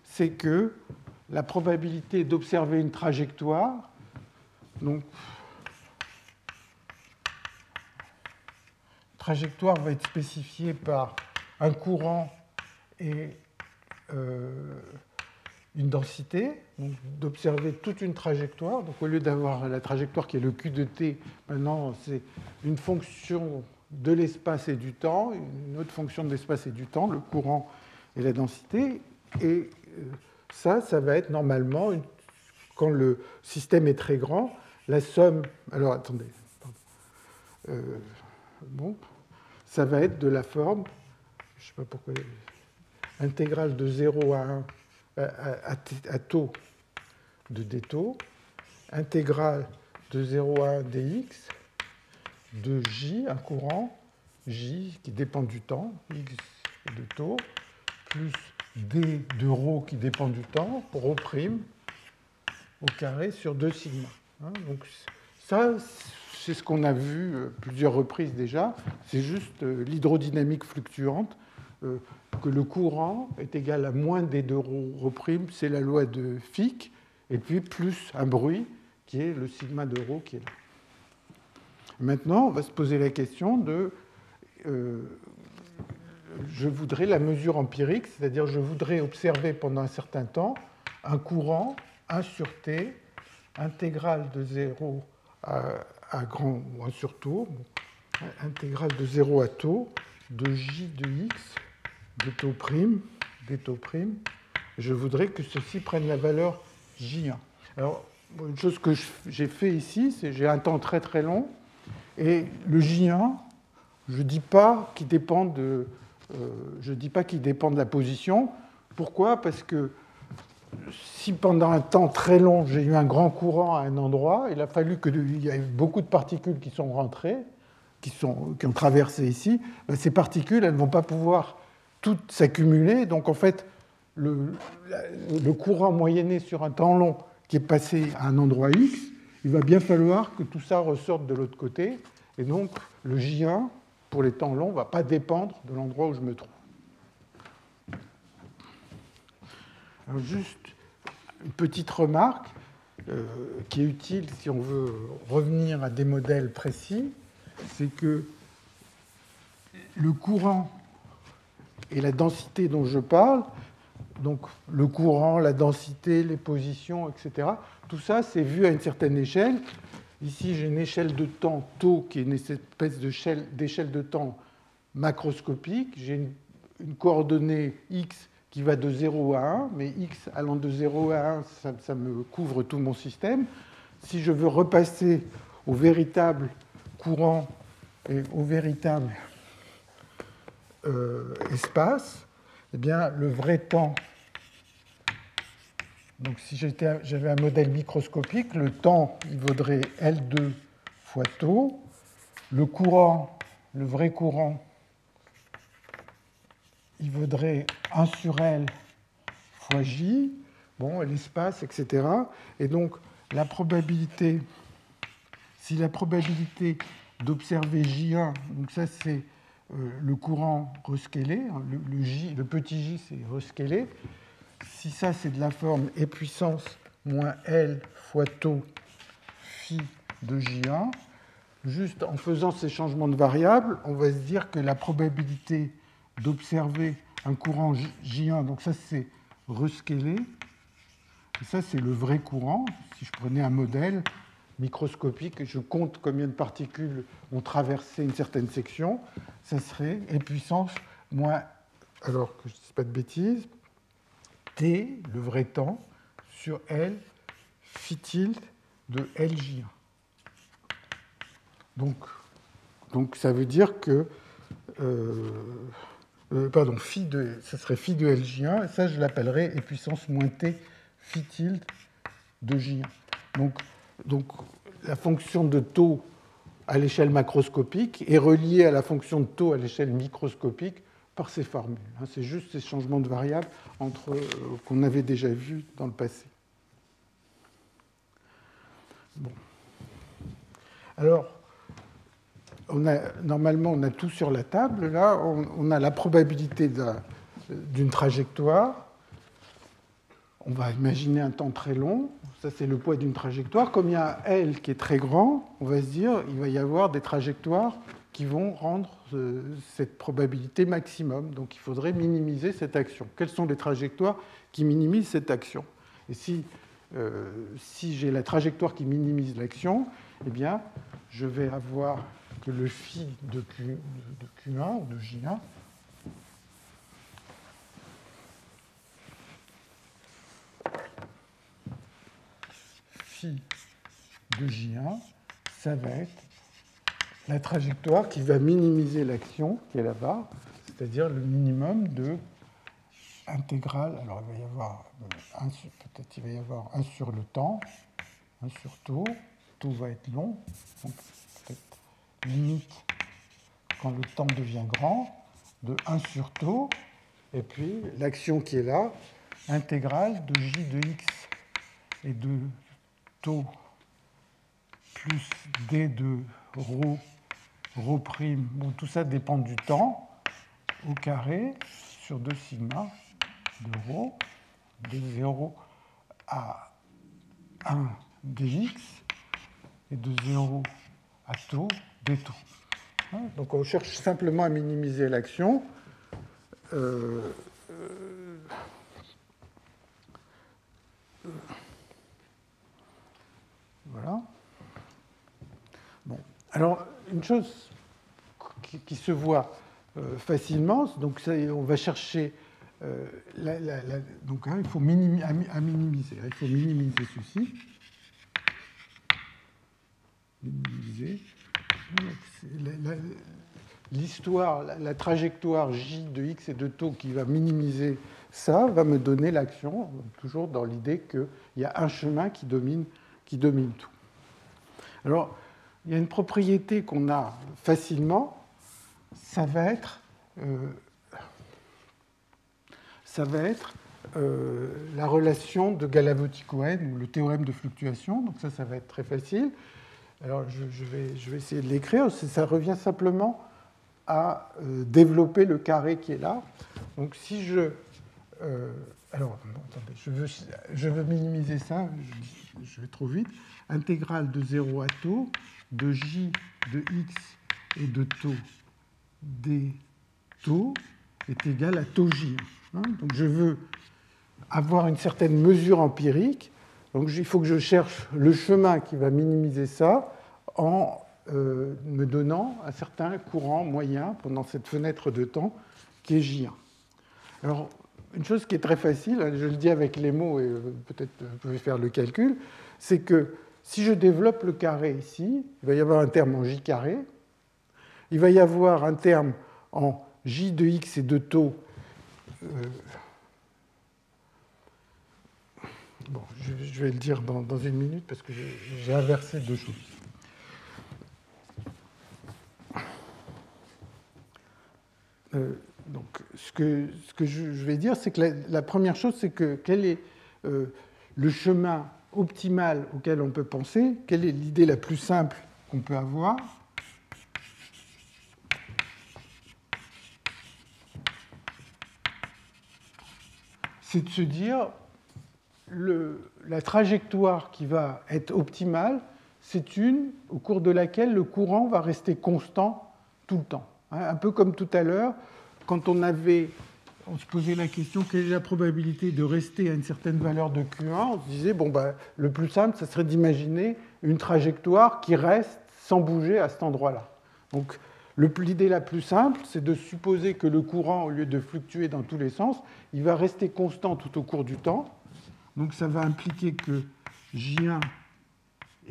c'est que la probabilité d'observer une trajectoire, donc trajectoire va être spécifiée par un courant et euh, une densité, d'observer toute une trajectoire. Donc au lieu d'avoir la trajectoire qui est le Q de t, maintenant c'est une fonction de l'espace et du temps, une autre fonction de l'espace et du temps, le courant et la densité. Et euh, ça, ça va être normalement, quand le système est très grand, la somme. Alors attendez. Euh, bon, ça va être de la forme, je ne sais pas pourquoi, intégrale de 0 à 1 à, taux de d taux, intégrale de 0 à 1 dx de j, un courant, j qui dépend du temps, x de taux, plus d de ρ qui dépend du temps, ρ' au carré sur 2 sigma. Hein, donc ça, c'est ce qu'on a vu euh, plusieurs reprises déjà, c'est juste euh, l'hydrodynamique fluctuante euh, que le courant est égal à moins d de ρ', c'est la loi de Fick, et puis plus un bruit qui est le sigma de ρ qui est là. Maintenant, on va se poser la question de euh, je voudrais la mesure empirique, c'est-à-dire je voudrais observer pendant un certain temps un courant 1 sur t intégrale de 0 à, grand 1 sur tau, intégrale de 0 à taux de j de x de taux prime, des taux prime. Je voudrais que ceci prenne la valeur j1. Alors, une chose que j'ai fait ici, c'est j'ai un temps très très long, et le J1, je ne dis pas qu'il dépend de, euh, dépend de la position. Pourquoi? Parce que si pendant un temps très long, j'ai eu un grand courant à un endroit, il a fallu qu'il y ait beaucoup de particules qui sont rentrées, qui, sont, qui ont traversé ici, ben, ces particules, elles ne vont pas pouvoir toutes s'accumuler. Donc en fait, le, le, courant moyenné sur un temps long qui est passé à un endroit X, il va bien falloir que tout ça ressorte de l'autre côté. Et donc le J1, pour les temps longs, ne va pas dépendre de l'endroit où je me trouve. Alors juste une petite remarque euh, qui est utile si on veut revenir à des modèles précis, c'est que le courant et la densité dont je parle, donc le courant, la densité, les positions, etc., tout ça, c'est vu à une certaine échelle. Ici, j'ai une échelle de temps tau qui est une espèce d'échelle de temps macroscopique. J'ai une, coordonnée x qui va de 0 à 1, mais x allant de 0 à 1, ça, ça me couvre tout mon système. Si je veux repasser au véritable courant et au véritable espace, eh bien, le vrai temps, donc si j'avais un modèle microscopique, le temps, il vaudrait L2 fois tau. Le courant, le vrai courant, il vaudrait 1 sur L fois J, bon, l'espace, etc. Et donc, la probabilité, si la probabilité d'observer J1, donc ça c'est euh, le courant rescalé, hein, le, petit j c'est rescalé, si ça c'est de la forme E puissance moins L fois tau phi de J1, juste en faisant ces changements de variables, on va se dire que la probabilité d'observer un courant J1, donc ça c'est rescalé, et ça c'est le vrai courant. Si je prenais un modèle microscopique je compte combien de particules ont traversé une certaine section, ça serait E moins, alors que je ne dis pas de bêtises, T, le vrai temps, sur L phi tilde de LJ1. Donc, ça veut dire que euh, euh, pardon, phi de, ça serait phi de Lj1, et ça je l'appellerais e puissance moins t phi tilde de J1. Donc, donc la fonction de taux à l'échelle macroscopique est reliée à la fonction de taux à l'échelle microscopique par ces formules. Hein. C'est juste ces changements de variables entre euh, qu'on avait déjà vus dans le passé. Alors, normalement, on a tout sur la table. Là, on, a la probabilité d'une trajectoire. On va imaginer un temps très long. Ça, c'est le poids d'une trajectoire. Comme il y a L qui est très grand, on va se dire il va y avoir des trajectoires qui vont rendre euh, cette probabilité maximum. Donc, il faudrait minimiser cette action. Quelles sont les trajectoires qui minimisent cette action? Et si, euh, si j'ai la trajectoire qui minimise l'action, eh bien, je vais avoir que le phi de, Q, de Q1 ou de J1 de J1, ça va être la trajectoire qui va minimiser l'action qui est là-bas, c'est-à-dire le minimum de intégrale. Alors il va y avoir peut-être il va y avoir 1 sur le temps, 1 sur taux, tout va être long, donc limite quand le temps devient grand de 1 sur tau, et puis l'action qui est là, intégrale de j de x et de plus d de rho, rho prime, bon, tout ça dépend du temps, au carré sur 2 sigma de rho, de 0 à 1 dx, et de 0 à tau Hein, donc on cherche simplement à minimiser l'action. Euh, voilà. Bon. Alors, une chose qui, se voit euh, facilement. Donc on va chercher. Euh, donc hein, il faut minimiser. Hein, il faut minimiser ceci. Minimiser. L'histoire, la, trajectoire J de x et de taux qui va minimiser ça va me donner l'action, toujours dans l'idée qu'il y a un chemin qui domine, qui domine tout. Alors, il y a une propriété qu'on a facilement, ça va être, euh, ça va être euh, la relation de Galavotti-Cohen ou le théorème de fluctuation. Donc ça, ça va être très facile. Alors je, vais, je vais, essayer de l'écrire. Ça revient simplement à euh, développer le carré qui est là. Donc si je... alors, attendez, je veux, minimiser ça, je, je, vais trop vite. Intégrale de 0 à taux de j de x et de taux d taux est égal à taux j. Hein. donc je veux avoir une certaine mesure empirique. Donc il faut que je cherche le chemin qui va minimiser ça en euh, me donnant un certain courant moyen pendant cette fenêtre de temps qui est J1. Alors, une chose qui est très facile, hein, je le dis avec les mots et peut-être vous pouvez faire le calcul, c'est que si je développe le carré ici, il va y avoir un terme en j carré, il va y avoir un terme en j de x et de taux. Euh, bon, je, vais le dire dans, une minute parce que j'ai inversé deux choses. Euh, donc, ce que, je vais dire, c'est que la, première chose, c'est que quel est euh, le chemin optimale auquel on peut penser, quelle est l'idée la plus simple qu'on peut avoir C'est de se dire le, la trajectoire qui va être optimale, c'est une au cours de laquelle le courant va rester constant tout le temps. Hein, un peu comme tout à l'heure, quand on avait on se posait la question quelle est la probabilité de rester à une certaine valeur de Q1 On se disait, bon, bah, le plus simple, ce serait d'imaginer une trajectoire qui reste sans bouger à cet endroit-là. Donc, l'idée la plus simple, c'est de supposer que le courant, au lieu de fluctuer dans tous les sens, il va rester constant tout au cours du temps. Donc, ça va impliquer que J1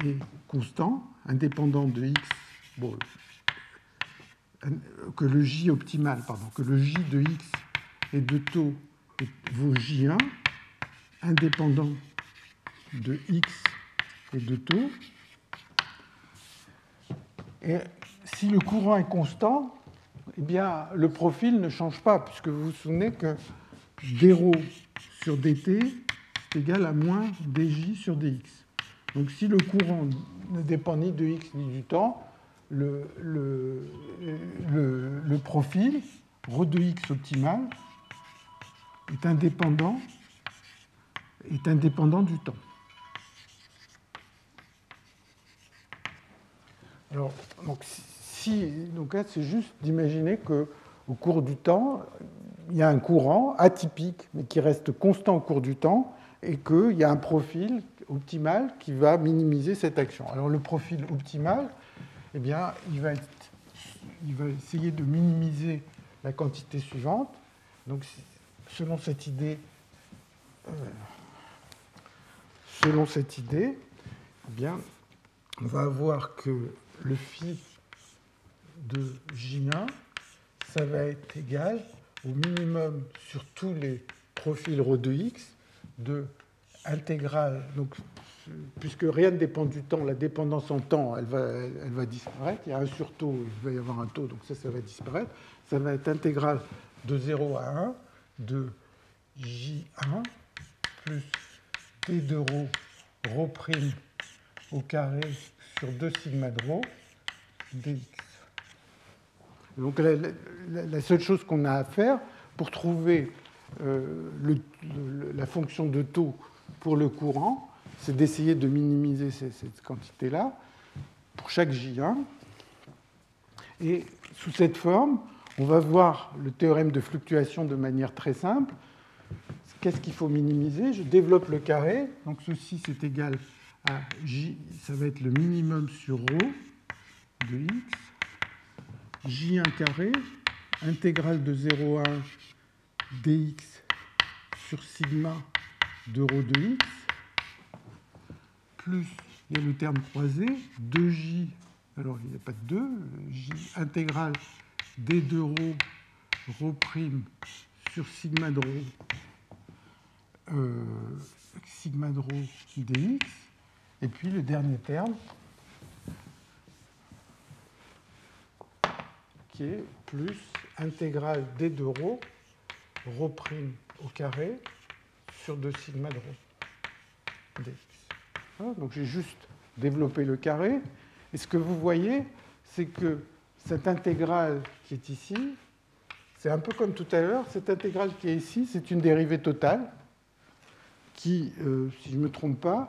est constant, indépendant de x, bon, que le J optimal, pardon, que le J de x et de taux vaut J1 indépendant de x et de taux. Et si le courant est constant, eh bien, le profil ne change pas, puisque vous vous souvenez que d sur dt est égal à moins dj sur dx. Donc si le courant ne dépend ni de x ni du temps, le, profil, ρ de x optimal, est indépendant, est indépendant du temps. Alors, si, donc c'est juste d'imaginer qu'au cours du temps, il y a un courant atypique, mais qui reste constant au cours du temps, et qu'il y a un profil optimal qui va minimiser cette action. Alors, le profil optimal, eh bien, il va, essayer de minimiser la quantité suivante. Donc, selon cette idée, euh, selon cette idée, eh bien, on va avoir que le phi de J1, ça va être égal au minimum sur tous les profils ρ de x de intégrale. Donc, puisque rien ne dépend du temps, la dépendance en temps, elle va, disparaître. Il y a un sur taux, il va y avoir un taux, donc ça, ça va disparaître. Ça va être intégrale de 0 à 1 de J1 plus D de rho, rho prime au carré sur 2 sigma de rho dx. Donc la, seule chose qu'on a à faire pour trouver euh, la fonction de taux pour le courant, c'est d'essayer de minimiser cette quantité-là pour chaque J1. Et sous cette forme, on va voir le théorème de fluctuation de manière très simple. Qu'est-ce qu'il faut minimiser? Je développe le carré. Donc ceci, c'est égal à J, ça va être le minimum sur ρ de x J1 carré, intégrale de 0 à 1 dx sur sigma de rho de x, plus, il y a le terme croisé, 2j, alors il n'y a pas de 2, j intégrale d de rho, rho prime sur sigma de rho, euh, sigma de rho dx, et puis le dernier terme, qui est plus intégrale d de rho, rho prime au carré sur 2 sigma de rho dx. Donc j'ai juste développé le carré. Et ce que vous voyez, c'est que cette intégrale qui est ici, c'est un peu comme tout à l'heure, cette intégrale qui est ici, c'est une dérivée totale qui, euh, si je ne me trompe pas,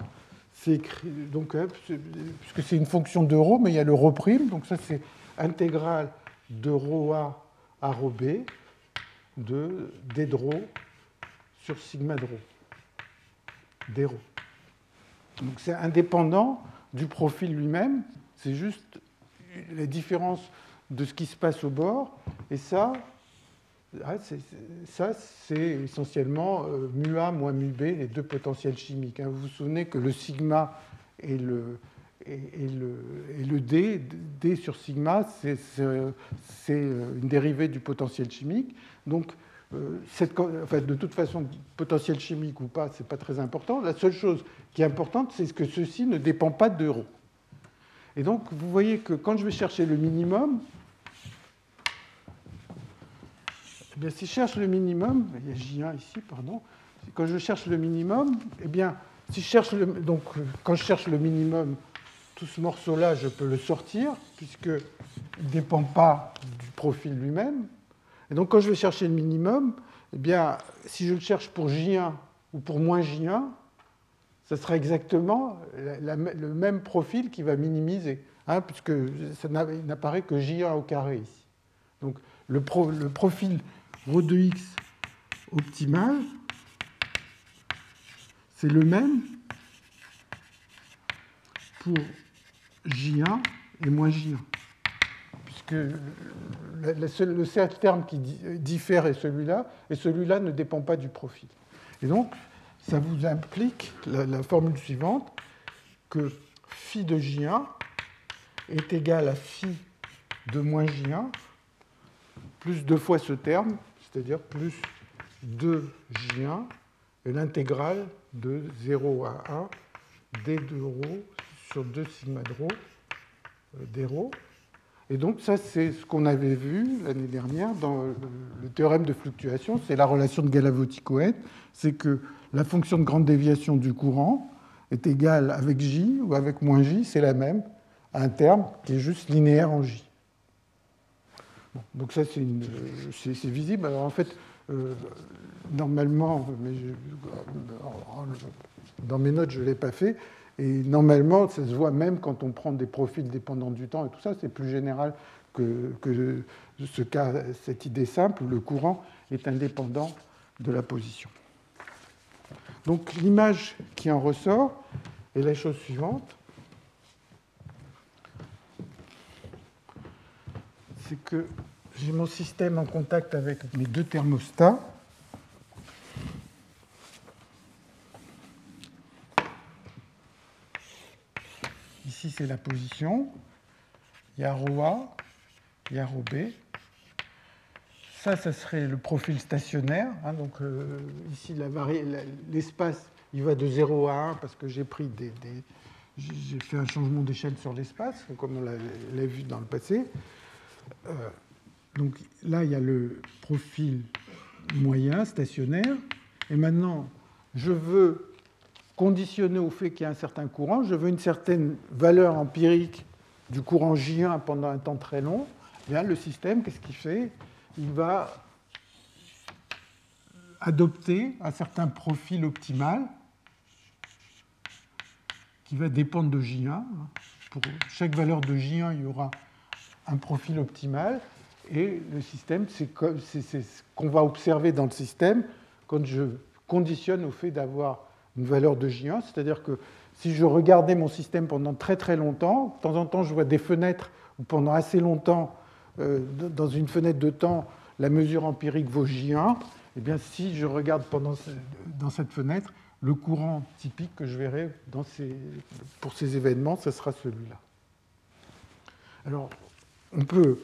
c'est écrit, donc, hein, puisque c'est une fonction de rho, mais il y a le rho prime, donc ça c'est intégrale de rho A à rho B de d rho sur sigma de rho, d rho. Donc c'est indépendant du profil lui-même, c'est juste la différence de ce qui se passe au bord, et ça, ça, c'est essentiellement euh, mu A moins mu B, les deux potentiels chimiques. Hein. Vous vous souvenez que le sigma et le, et, le, et le D, D sur sigma, c'est euh, une dérivée du potentiel chimique. Donc, euh, enfin, de toute façon, potentiel chimique ou pas, ce n'est pas très important. La seule chose qui est importante, c'est que ceci ne dépend pas de ρ. Et donc, vous voyez que quand je vais chercher le minimum, eh bien, si je cherche le minimum, il y a J1 ici, pardon, quand je cherche le minimum, eh bien, si je cherche le, donc, quand je cherche le minimum, tout ce morceau-là, je peux le sortir, puisqu'il ne dépend pas du profil lui-même. Et donc, quand je vais chercher le minimum, eh bien, si je le cherche pour J1 ou pour moins J1, ce sera exactement le même profil qui va minimiser, hein, puisque ça n'apparaît que J1 au carré ici. Donc, le, le profil ρ de x optimal, c'est le même pour J1 et moins J1 que le seul, terme qui diffère est celui-là, et celui-là ne dépend pas du profil. Et donc, ça vous implique la, formule suivante, que phi de J1 est égal à phi de moins J1 plus deux fois ce terme, c'est-à-dire plus 2J1 et l'intégrale de 0 à 1 d de rho sur 2 sigma de rho, euh, d rho. Et donc ça, c'est ce qu'on avait vu l'année dernière dans le théorème de fluctuation, c'est la relation de Galavotti-Cohen, c'est que la fonction de grande déviation du courant est égale avec J ou avec moins J, c'est la même, à un terme qui est juste linéaire en J donc ça, c'est visible. Alors en fait, euh, normalement, mais dans mes notes, je ne l'ai pas fait. Et normalement, ça se voit même quand on prend des profils dépendants du temps et tout ça, c'est plus général que, que, cette idée simple le courant est indépendant de la position. Donc l'image qui en ressort est la chose suivante. c'est que j'ai mon système en contact avec mes deux thermostats. Ici, c'est la position. Il y a ρ il y a B. Ça, ça serait le profil stationnaire. Hein. donc euh, ici, l'espace, il va de 0 à 1 parce que j'ai pris des, j'ai fait un changement d'échelle sur l'espace, comme on l'a vu dans le passé. Euh, donc là, il y a le profil moyen, stationnaire. Et maintenant, je veux conditionner au fait qu'il y a un certain courant, je veux une certaine valeur empirique du courant J1 pendant un temps très long. Eh bien, le système, qu'est-ce qu'il fait? Il va adopter un certain profil optimal qui va dépendre de J1. Pour chaque valeur de J1, il y aura un profil optimal. Et le système, c'est ce qu'on va observer dans le système quand je conditionne au fait d'avoir une valeur de J1. C'est-à-dire que si je regardais mon système pendant très très longtemps, de temps en temps je vois des fenêtres où pendant assez longtemps dans une fenêtre de temps, la mesure empirique vaut J1, eh bien, si je regarde pendant dans cette fenêtre, le courant typique que je verrai pour ces événements, ce sera celui-là. Alors, on peut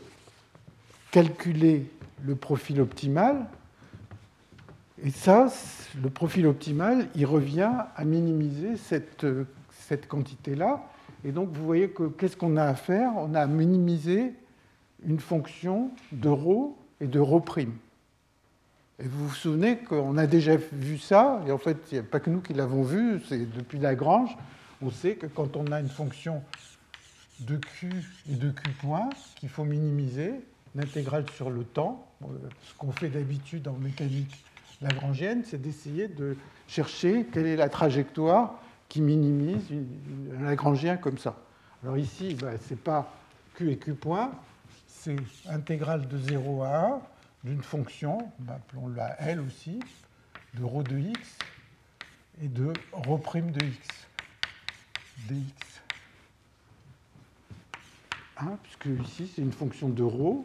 calculer le profil optimal, et ça, le profil optimal, il revient à minimiser cette, cette quantité-là. Et donc, vous voyez que qu'est-ce qu'on a à faire? On a à minimiser une fonction de ρ et de ρ'. Et vous vous souvenez qu'on a déjà vu ça, et en fait, il n'y a pas que nous qui l'avons vu, c'est depuis Lagrange, on sait que quand on a une fonction de Q et de Q point qu'il faut minimiser, l'intégrale sur le temps, ce qu'on fait d'habitude en mécanique lagrangienne, c'est d'essayer de chercher quelle est la trajectoire qui minimise un lagrangien comme ça. Alors ici, ben, ce n'est pas Q et Q point, c'est intégrale de 0 à 1 d'une fonction, appelons-la L aussi, de ρ de x et de ρ' de x, dx. Hein, puisque ici, c'est une fonction de ρ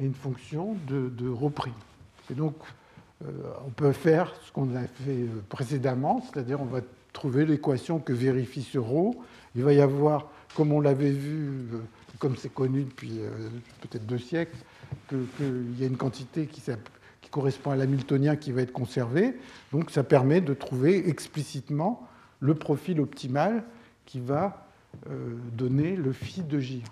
et une fonction de, de ρ'. Et donc, euh, on peut faire ce qu'on a fait euh, précédemment, c'est-à-dire on va trouver l'équation que vérifie ce ρ. Il va y avoir, comme on l'avait vu, euh, comme c'est connu depuis peut-être deux siècles, qu'il y a une quantité qui, correspond à l'hamiltonien qui va être conservée. Donc ça permet de trouver explicitement le profil optimal qui va euh, donner le phi de J.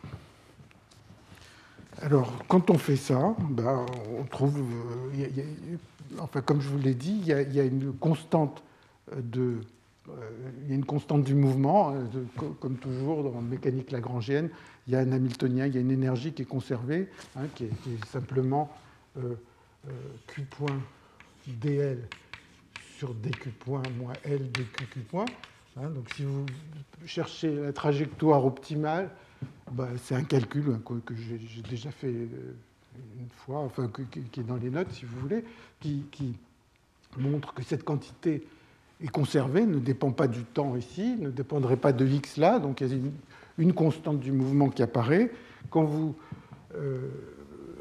Alors, quand on fait ça, ben, on trouve, euh, enfin, comme je vous l'ai dit, il y, a, une constante de, euh, il y a une constante du mouvement, hein, comme toujours dans la mécanique lagrangienne, il y a un Hamiltonien, il y a une énergie qui est conservée, hein, qui, est, simplement euh, euh, Q point dl sur dq point moins L dqq point. Hein. donc si vous cherchez la trajectoire optimale, bah, c'est un calcul hein, que, j'ai déjà fait une fois, enfin qui est dans les notes si vous voulez, qui, montre que cette quantité est conservé, ne dépend pas du temps ici, ne dépendrait pas de x là, donc il y a une, constante du mouvement qui apparaît. Quand vous euh,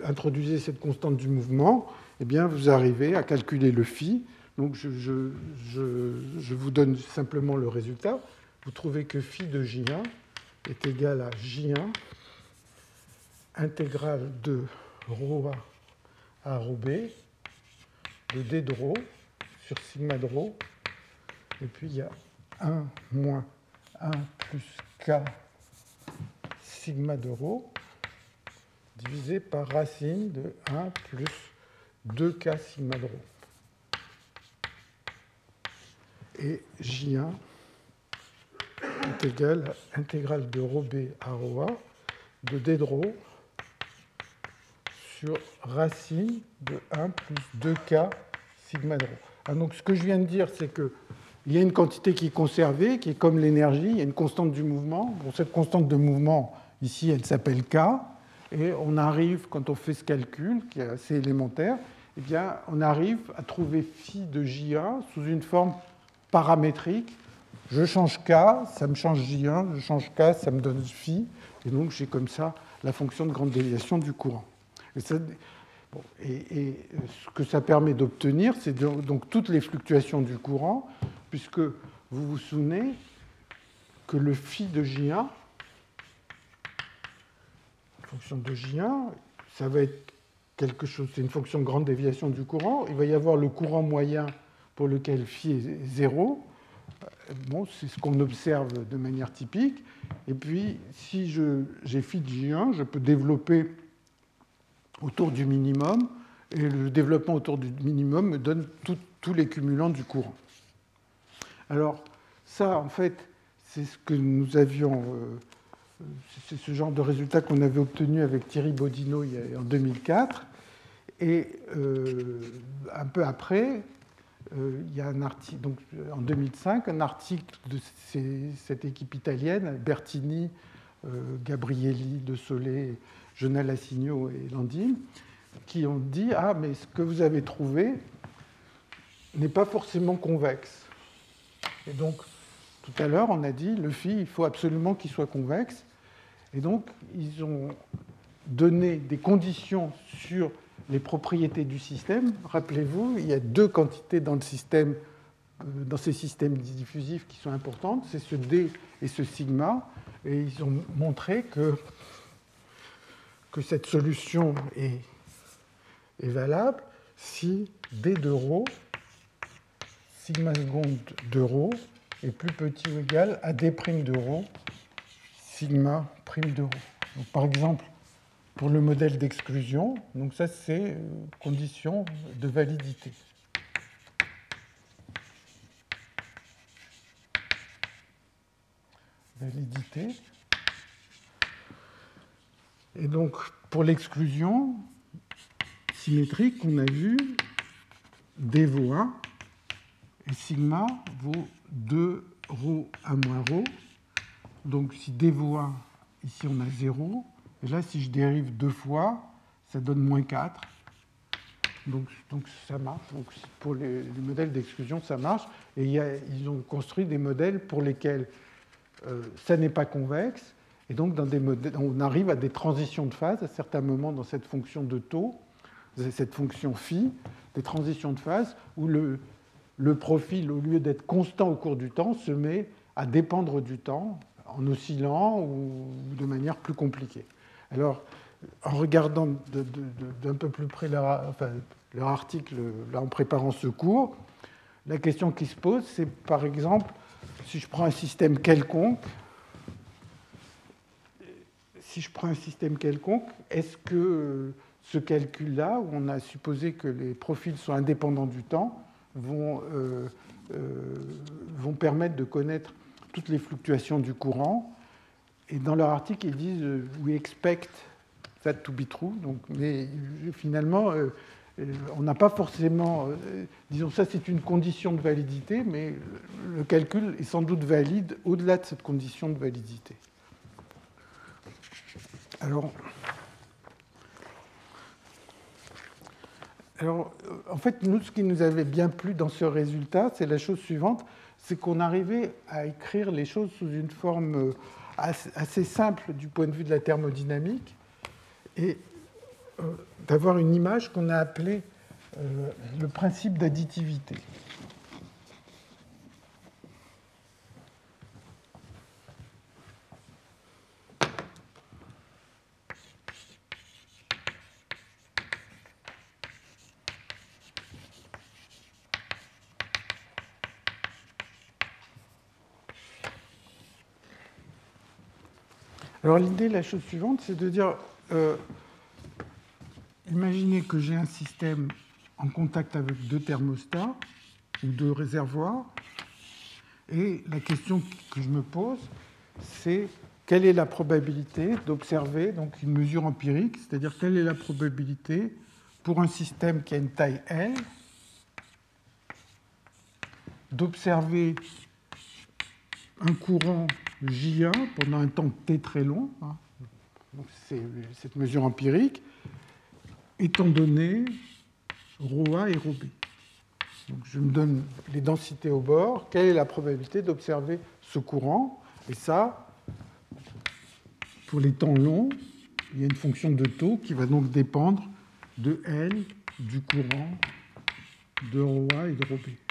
introduisez cette constante du mouvement, eh bien, vous arrivez à calculer le phi. Donc je, je, vous donne simplement le résultat. Vous trouvez que phi de J1 est égal à J1 intégrale de ρ A à ρ B de d de ρ sur sigma de ρ et puis il y a 1 moins 1 plus k sigma de rho divisé par racine de 1 plus 2k sigma de rho. Et J1 est égal à intégrale de rho b à rho a de d de rho sur racine de 1 plus 2k sigma de rho. Ah, donc ce que je viens de dire, c'est que il y a une quantité qui est conservée, qui est comme l'énergie, il y a une constante du mouvement. cette constante de mouvement, ici, elle s'appelle K, et on arrive, quand on fait ce calcul, qui est assez élémentaire, eh bien, on arrive à trouver phi de J1 sous une forme paramétrique. Je change K, ça me change J1, je change K, ça me donne phi, et donc j'ai comme ça la fonction de grande déviation du courant. Et, et ce que ça permet d'obtenir, c'est donc toutes les fluctuations du courant puisque vous vous souvenez que le phi de J1, fonction de J1, ça va être quelque chose, c'est une fonction de grande déviation du courant. Il va y avoir le courant moyen pour lequel phi est 0. Bon, c'est ce qu'on observe de manière typique. Et puis, si j'ai phi de J1, je peux développer autour du minimum. Et le développement autour du minimum me donne tous les cumulants du courant. Alors, ça, en fait, c'est ce que nous avions. Euh, c'est ce genre de résultat qu'on avait obtenu avec Thierry Bodino en 2004. Et euh, un peu après, euh, il y a un article, donc en 2005, un article de cette équipe italienne, Bertini, Gabrielli, De Solé, Jonel Assigno et Landine, qui ont dit Ah, mais ce que vous avez trouvé n'est pas forcément convexe. Et donc, tout à l'heure, on a dit, le phi, il faut absolument qu'il soit convexe. Et donc, ils ont donner des conditions sur les propriétés du système. Rappelez-vous, il y a deux quantités dans, le système, euh, dans ces systèmes diffusifs qui sont importantes, c'est ce D et ce sigma, et ils ont montré que, que cette solution est, valable si d de rho, sigma seconde de est plus petit ou égal à d' de rho, sigma prime de rho. Par exemple, pour le modèle d'exclusion, donc ça c'est euh, condition de validité. Validité. Et donc, pour l'exclusion symétrique, on a vu D vaut 1 et sigma vaut 2 ρ à moins ρ. Donc, si D vaut 1, ici on a 0, et là, si je dérive deux fois, ça donne moins 4. Donc, ça marche. Donc, pour les, modèles d'exclusion, ça marche. Et ils ont construit des modèles pour lesquels euh, ça n'est pas convexe. Et donc, on arrive à des transitions de phase à certains moments dans cette fonction de taux, cette fonction phi, des transitions de phase où le, profil, au lieu d'être constant au cours du temps, se met à dépendre du temps en oscillant ou de manière plus compliquée. Alors, en regardant d'un peu plus près leur, article là, en préparant ce cours, la question qui se pose, c'est par exemple, si je prends un système quelconque, si je prends un système quelconque, est-ce que ce calcul-là, où on a supposé que les profils sont indépendants du temps, vont, euh, euh, vont permettre de connaître toutes les fluctuations du courant? Et dans leur article, ils disent euh, We expect that to be true. Mais finalement, euh, euh, on n'a pas forcément. disons, ça, c'est une condition de validité, mais le calcul est sans doute valide au-delà de cette condition de validité. Alors. En fait, nous, ce qui nous avait bien plu dans ce résultat, c'est la chose suivante, c'est qu'on arrivait à écrire les choses sous une forme assez simple du point de vue de la thermodynamique et euh, d'avoir une image qu'on a appelée euh, le principe d'additivité. Alors l'idée, la chose suivante, c'est de dire, euh, imaginez que j'ai un système en contact avec deux thermostats ou deux réservoirs, et la question que je me pose, c'est quelle est la probabilité d'observer donc une mesure empirique, c'est-à-dire quelle est la probabilité pour un système qui a une taille L d'observer un courant J1 pendant un temps T très long, hein. c'est cette mesure empirique, étant donné ρA et ρB. Donc je me donne les densités au bord, quelle est la probabilité d'observer ce courant Et ça, pour les temps longs, il y a une fonction de taux qui va donc dépendre de L, du courant, de ρA et de ρB.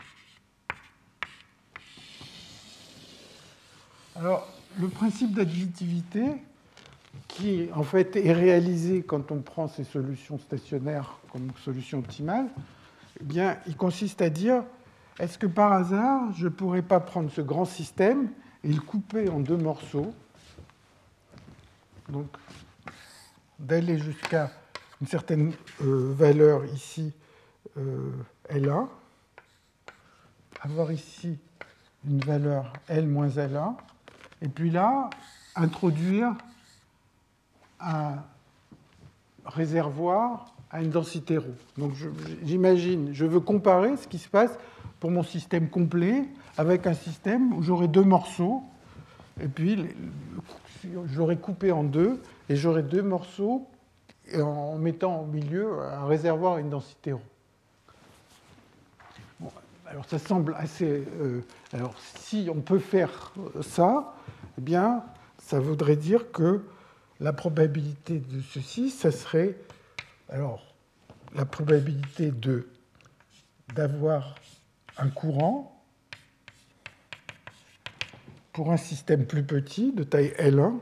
Alors, le principe d'additivité, qui en fait est réalisé quand on prend ces solutions stationnaires comme solution optimale, eh bien, il consiste à dire est-ce que par hasard, je ne pourrais pas prendre ce grand système et le couper en deux morceaux Donc, d'aller jusqu'à une certaine euh, valeur ici, euh, L1, avoir ici une valeur L moins L1, et puis là, introduire un réservoir à une densité ρ. Donc j'imagine, je veux comparer ce qui se passe pour mon système complet avec un système où j'aurai deux morceaux, et puis j'aurais coupé en deux, et j'aurai deux morceaux en mettant au milieu un réservoir à une densité ρ. alors ça semble assez... Euh, alors si on peut faire ça, eh bien, ça voudrait dire que la probabilité de ceci, ça serait alors la probabilité de d'avoir un courant pour un système plus petit de taille L1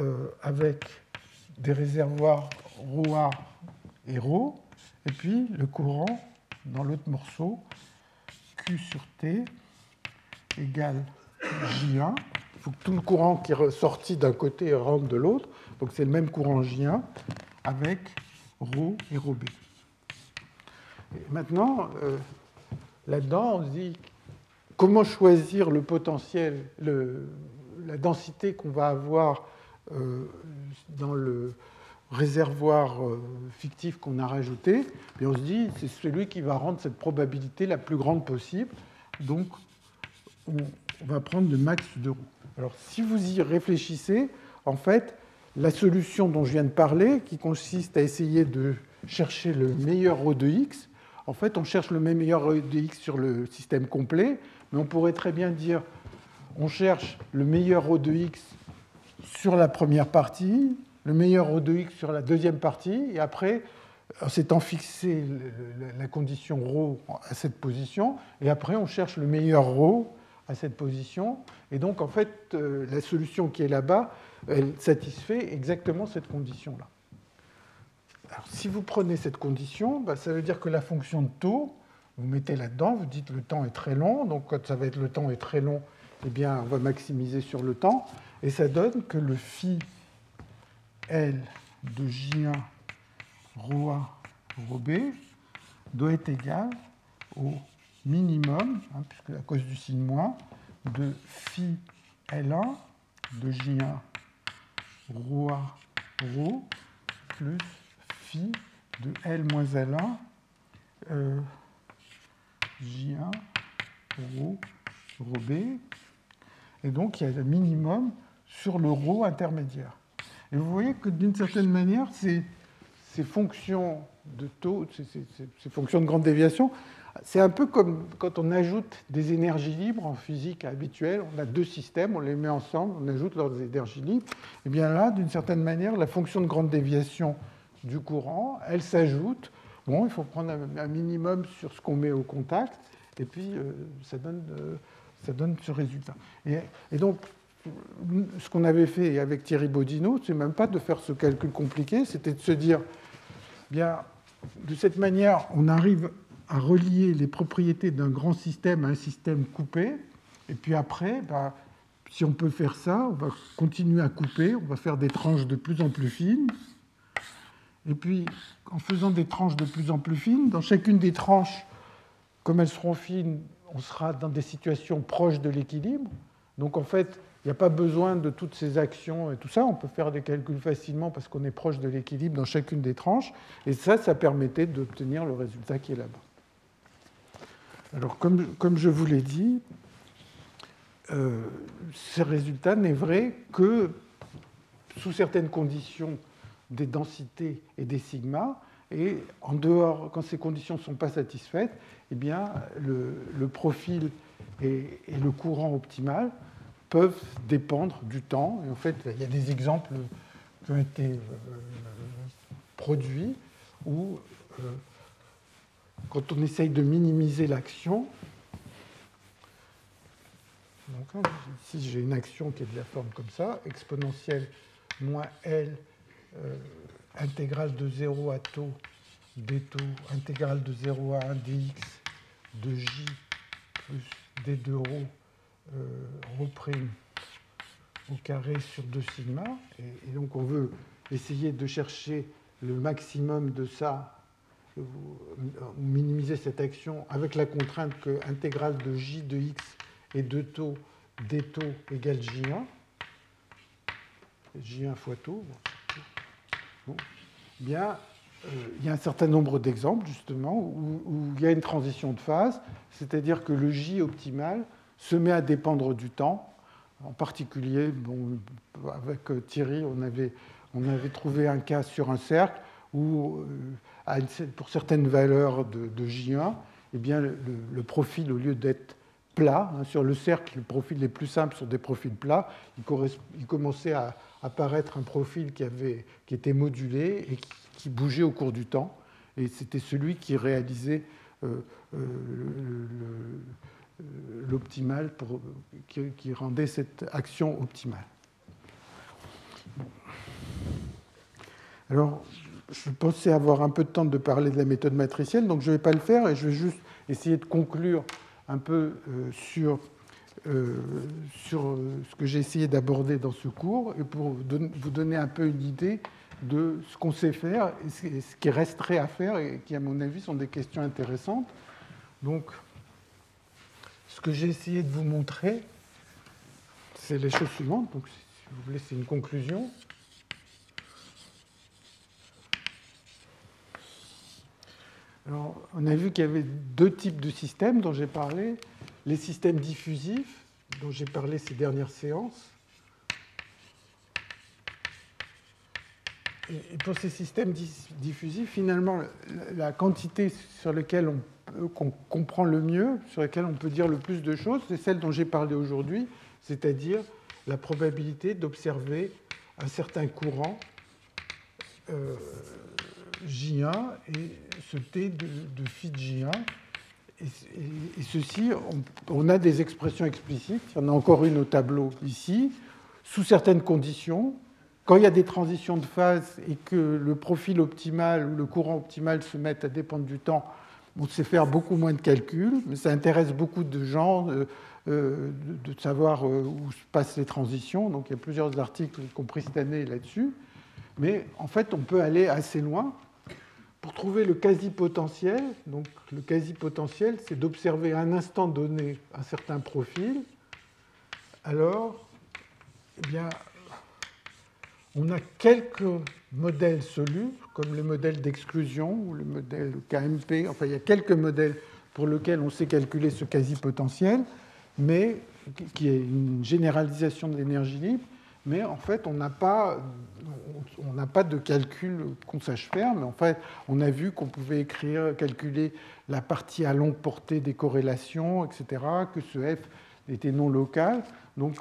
euh, avec des réservoirs ρA et ρ, et puis le courant dans l'autre morceau, Q sur T égale J1. Tout le courant qui est ressorti d'un côté rentre de l'autre. Donc c'est le même courant J1 avec ρ et ρB. maintenant, euh, là-dedans, on se dit comment choisir le potentiel, la densité qu'on va avoir euh, dans le réservoir euh, fictif qu'on a rajouté, et on se dit c'est celui qui va rendre cette probabilité la plus grande possible. Donc on, va prendre le max de roue. Alors si vous y réfléchissez, en fait, la solution dont je viens de parler, qui consiste à essayer de chercher le meilleur ρ de x, en fait, on cherche le meilleur ρ de x sur le système complet, mais on pourrait très bien dire on cherche le meilleur ρ de x sur la première partie, le meilleur ρ de x sur la deuxième partie, et après, en s'étant fixé la condition ρ à cette position, et après on cherche le meilleur ρ à cette position. Et donc, en fait, euh, la solution qui est là-bas, elle satisfait exactement cette condition-là. Si vous prenez cette condition, bah, ça veut dire que la fonction de taux, vous mettez là-dedans, vous dites le temps est très long, donc quand ça va être le temps est très long, eh bien, on va maximiser sur le temps, et ça donne que le phi L de J1 ρA ρB doit être égal au minimum, hein, puisque à cause du signe moins, de phi L1 de J1 rho A rho plus phi de L moins L1 euh, J1 rho rho B. Et donc il y a le minimum sur le rho intermédiaire. Et vous voyez que d'une certaine manière, ces, ces fonctions de taux, ces, ces fonctions de grande déviation, c'est un peu comme quand on ajoute des énergies libres en physique habituelle. On a deux systèmes, on les met ensemble, on ajoute leurs énergies libres. Et eh bien là, d'une certaine manière, la fonction de grande déviation du courant, elle s'ajoute. Bon, il faut prendre un minimum sur ce qu'on met au contact, et puis euh, ça, donne, euh, ça donne ce résultat. Et, donc, ce qu'on avait fait avec Thierry Bodino, c'est même pas de faire ce calcul compliqué, c'était de se dire, bien, de cette manière, on arrive à relier les propriétés d'un grand système à un système coupé, et puis après, bah, si on peut faire ça, on va continuer à couper, on va faire des tranches de plus en plus fines, et puis en faisant des tranches de plus en plus fines, dans chacune des tranches, comme elles seront fines, on sera dans des situations proches de l'équilibre. Donc en fait, il n'y a pas besoin de toutes ces actions et tout ça. On peut faire des calculs facilement parce qu'on est proche de l'équilibre dans chacune des tranches. Et ça, ça permettait d'obtenir le résultat qui est là-bas. Alors, comme, je vous l'ai dit, euh, ce résultat n'est vrai que sous certaines conditions des densités et des sigmas. Et en dehors, quand ces conditions ne sont pas satisfaites, eh bien, le, profil et, et, le courant optimal peuvent dépendre du temps. Et en fait, il y a des exemples qui ont été euh, produits où, euh, quand on essaye de minimiser l'action, donc ici j'ai une action qui est de la forme comme ça, exponentielle moins L euh, intégrale de 0 à taux d taux intégrale de 0 à 1 dx de j plus d2 rho euh, au carré sur 2 sigma. Et, donc on veut essayer de chercher le maximum de ça, ou minimiser cette action avec la contrainte que intégrale de j de x et de taux d taux égale j1. j1 fois taux. Bien, euh, il y a un certain nombre d'exemples, justement, où, où, il y a une transition de phase, c'est-à-dire que le J optimal se met à dépendre du temps. En particulier, bon, avec Thierry, on avait, on avait trouvé un cas sur un cercle où, euh, pour certaines valeurs de, J1, eh bien, le, profil, au lieu d'être plat, hein, sur le cercle, les profils les plus simples sont des profils plats, il, commençait à, apparaître un profil qui, avait, qui était modulé et qui, bougeait au cours du temps. Et c'était celui qui réalisait euh, euh, l'optimal, qui, qui rendait cette action optimale. Alors, je pensais avoir un peu de temps de parler de la méthode matricielle, donc je ne vais pas le faire et je vais juste essayer de conclure un peu euh, sur, euh, sur euh, ce que j'ai essayé d'aborder dans ce cours et pour vous donner un peu une idée de ce qu'on sait faire et ce qui resterait à faire et qui, à mon avis, sont des questions intéressantes. Donc, ce que j'ai essayé de vous montrer, c'est les choses suivantes. Donc, si vous voulez, c'est une conclusion. On a vu qu'il y avait deux types de systèmes dont j'ai parlé. Les systèmes diffusifs, dont j'ai parlé ces dernières séances. Et pour ces systèmes diffusifs, finalement, la quantité sur laquelle on, comprend le mieux, sur laquelle on peut dire le plus de choses, c'est celle dont j'ai parlé aujourd'hui, c'est-à-dire la probabilité d'observer un certain courant euh, J1 et ce T de, de phi J1. Et, ceci, on, a des expressions explicites. Il y en a encore une au tableau ici. Sous certaines conditions, quand il y a des transitions de phase et que le profil optimal ou le courant optimal se met à dépendre du temps, on sait faire beaucoup moins de calculs, mais ça intéresse beaucoup de gens euh, euh, de, savoir euh, où se passent les transitions. Donc il y a plusieurs articles, y compris cette année, là-dessus. Mais en fait, on peut aller assez loin pour trouver le quasi-potentiel, donc le quasi-potentiel, c'est d'observer à un instant donné un certain profil, alors, eh bien, on a quelques modèles solubles, comme le modèle d'exclusion ou le modèle KMP, enfin il y a quelques modèles pour lesquels on sait calculer ce quasi-potentiel, mais qui est une généralisation de l'énergie libre, mais en fait, on n'a pas, on n'a pas de calcul qu'on sache faire, mais en fait, on a vu qu'on pouvait écrire, calculer la partie à longue portée des corrélations, etc., que ce f était non local. Donc,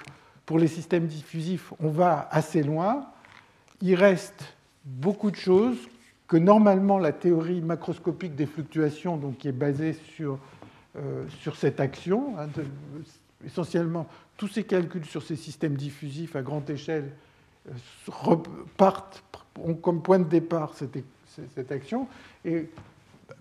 pour les systèmes diffusifs, on va assez loin. Il reste beaucoup de choses que normalement la théorie macroscopique des fluctuations, donc qui est basée sur, euh, sur cette action, hein, essentiellement tous ces calculs sur ces systèmes diffusifs à grande échelle euh, repartent ont comme point de départ cette, action. Et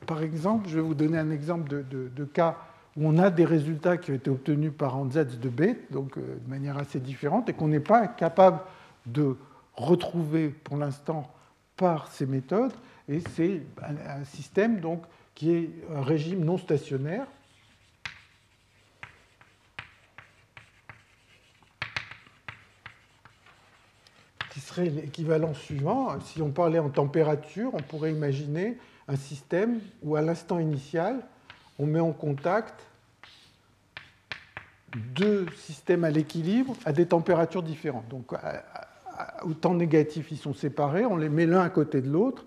par exemple, je vais vous donner un exemple de, cas où on a des résultats qui ont été obtenus par ansatz de B, donc euh, de manière assez différente, et qu'on n'est pas capable de retrouver pour l'instant par ces méthodes. Et c'est un, un système donc, qui est un régime non stationnaire qui l'équivalent suivant. Si on parlait en température, on pourrait imaginer un système où à l'instant initial, on met en contact deux systèmes à l'équilibre à des températures différentes. Donc au temps négatif, ils sont séparés, on les met l'un à côté de l'autre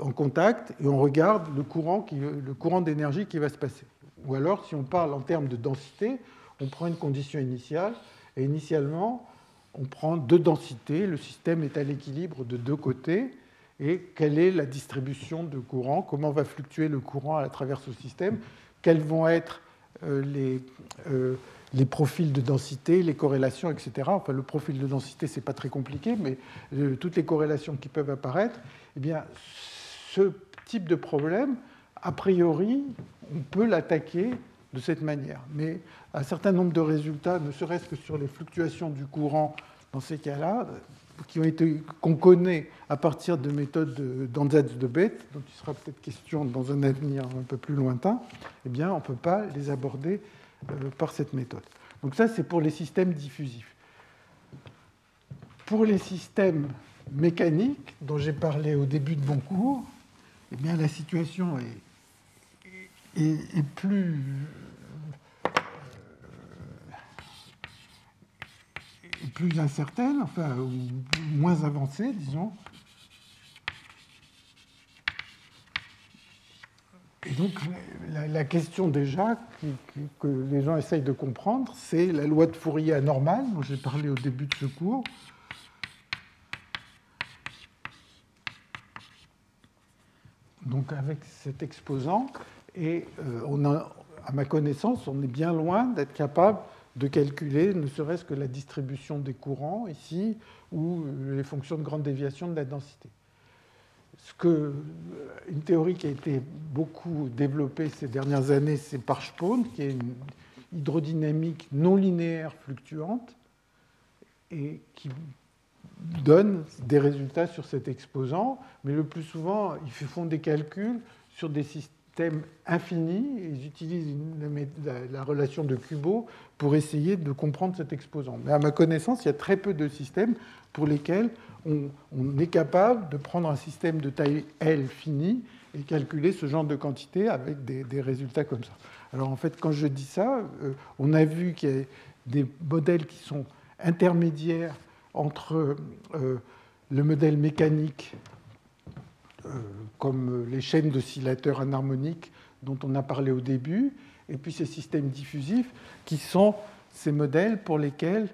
en contact et on regarde le courant, le courant d'énergie qui va se passer. Ou alors, si on parle en termes de densité, on prend une condition initiale et initialement, on prend deux densités, le système est à l'équilibre de deux côtés, et quelle est la distribution de courant, comment va fluctuer le courant à travers ce système, quels vont être euh, les, euh, les profils de densité, les corrélations, etc. Enfin, le profil de densité, ce n'est pas très compliqué, mais euh, toutes les corrélations qui peuvent apparaître, eh bien, ce type de problème, a priori, on peut l'attaquer de cette manière. Mais un certain nombre de résultats, ne serait-ce que sur les fluctuations du courant dans ces cas-là, qu'on connaît à partir de méthodes d'Anzatz de Bête, dont il sera peut-être question dans un avenir un peu plus lointain, eh bien, on ne peut pas les aborder euh, par cette méthode. Donc ça, c'est pour les systèmes diffusifs. Pour les systèmes mécaniques, dont j'ai parlé au début de mon cours, eh bien, la situation est, est plus plus incertaine, enfin, moins avancée, disons. Et donc, la, question déjà que les gens essayent de comprendre, c'est la loi de Fourier anormale, dont j'ai parlé au début de ce cours. Donc, avec cet exposant, et euh, on a, à ma connaissance, on est bien loin d'être capable de calculer ne serait-ce que la distribution des courants ici ou les fonctions de grande déviation de la densité. Ce que, une théorie qui a été beaucoup développée ces dernières années, c'est Parchpone, qui est une hydrodynamique non linéaire fluctuante et qui donne des résultats sur cet exposant, mais le plus souvent, ils font des calculs sur des systèmes infinis. Ils utilisent la, relation de Kubo pour essayer de comprendre cet exposant. Mais à ma connaissance, il y a très peu de systèmes pour lesquels on, est capable de prendre un système de taille L fini et calculer ce genre de quantité avec des, résultats comme ça. Alors en fait, quand je dis ça, euh, on a vu qu'il y a des modèles qui sont intermédiaires entre euh, le modèle mécanique, comme les chaînes d'oscillateurs anharmoniques dont on a parlé au début, et puis ces systèmes diffusifs qui sont ces modèles pour lesquels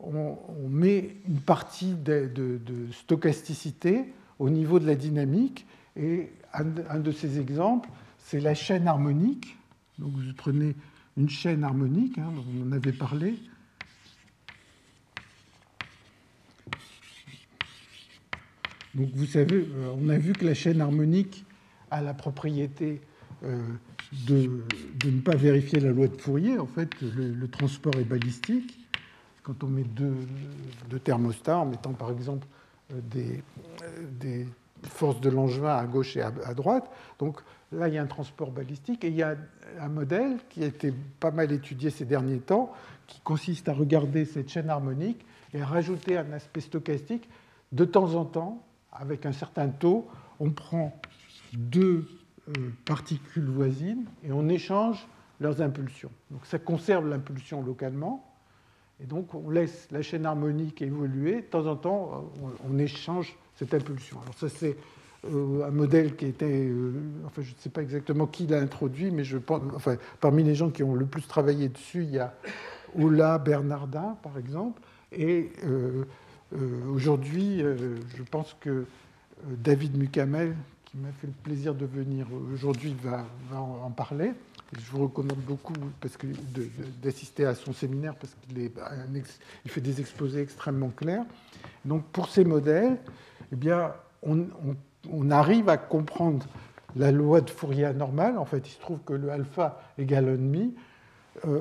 on, met une partie de, stochasticité au niveau de la dynamique. Et un, de ces exemples, c'est la chaîne harmonique. Donc vous prenez une chaîne harmonique, hein, on en avait parlé. Donc vous savez, euh, on a vu que la chaîne harmonique a la propriété euh, de, ne pas vérifier la loi de Fourier. En fait, le transport est balistique quand on met deux, thermostats, en mettant par exemple euh, des, forces de Langevin à gauche et à, droite. Donc là, il y a un transport balistique et il y a un modèle qui a été pas mal étudié ces derniers temps, qui consiste à regarder cette chaîne harmonique et à rajouter un aspect stochastique. De temps en temps, avec un certain taux, on prend deux euh, particules voisines et on échange leurs impulsions. Donc ça conserve l'impulsion localement, et donc, on laisse la chaîne harmonique évoluer. De temps en temps, on, échange cette impulsion. Alors, ça, c'est euh, un modèle qui était. Euh, enfin, je ne sais pas exactement qui l'a introduit, mais je pense. Enfin, parmi les gens qui ont le plus travaillé dessus, il y a Ola Bernardin, par exemple. Et aujourd'hui, je pense que David Mukamel, qui m'a fait le plaisir de venir aujourd'hui, va, en parler je vous recommande beaucoup d'assister à son séminaire parce qu'il il fait des exposés extrêmement clairs. Donc pour ces modèles, eh bien, on, arrive à comprendre la loi de Fourier normale. En fait, il se trouve que le alpha égale 1,5. Euh,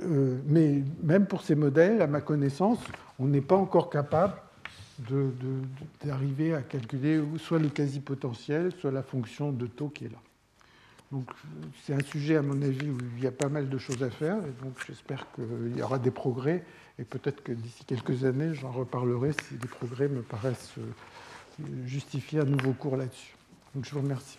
euh, mais même pour ces modèles, à ma connaissance, on n'est pas encore capable d'arriver à calculer soit le quasi-potentiel, soit la fonction de taux qui est là. Donc c'est un sujet, à mon avis, où il y a pas mal de choses à faire. Donc j'espère qu'il y aura des progrès. Et peut-être que d'ici quelques années, j'en reparlerai si les progrès me paraissent euh, justifier un nouveau cours là-dessus. Donc je vous remercie.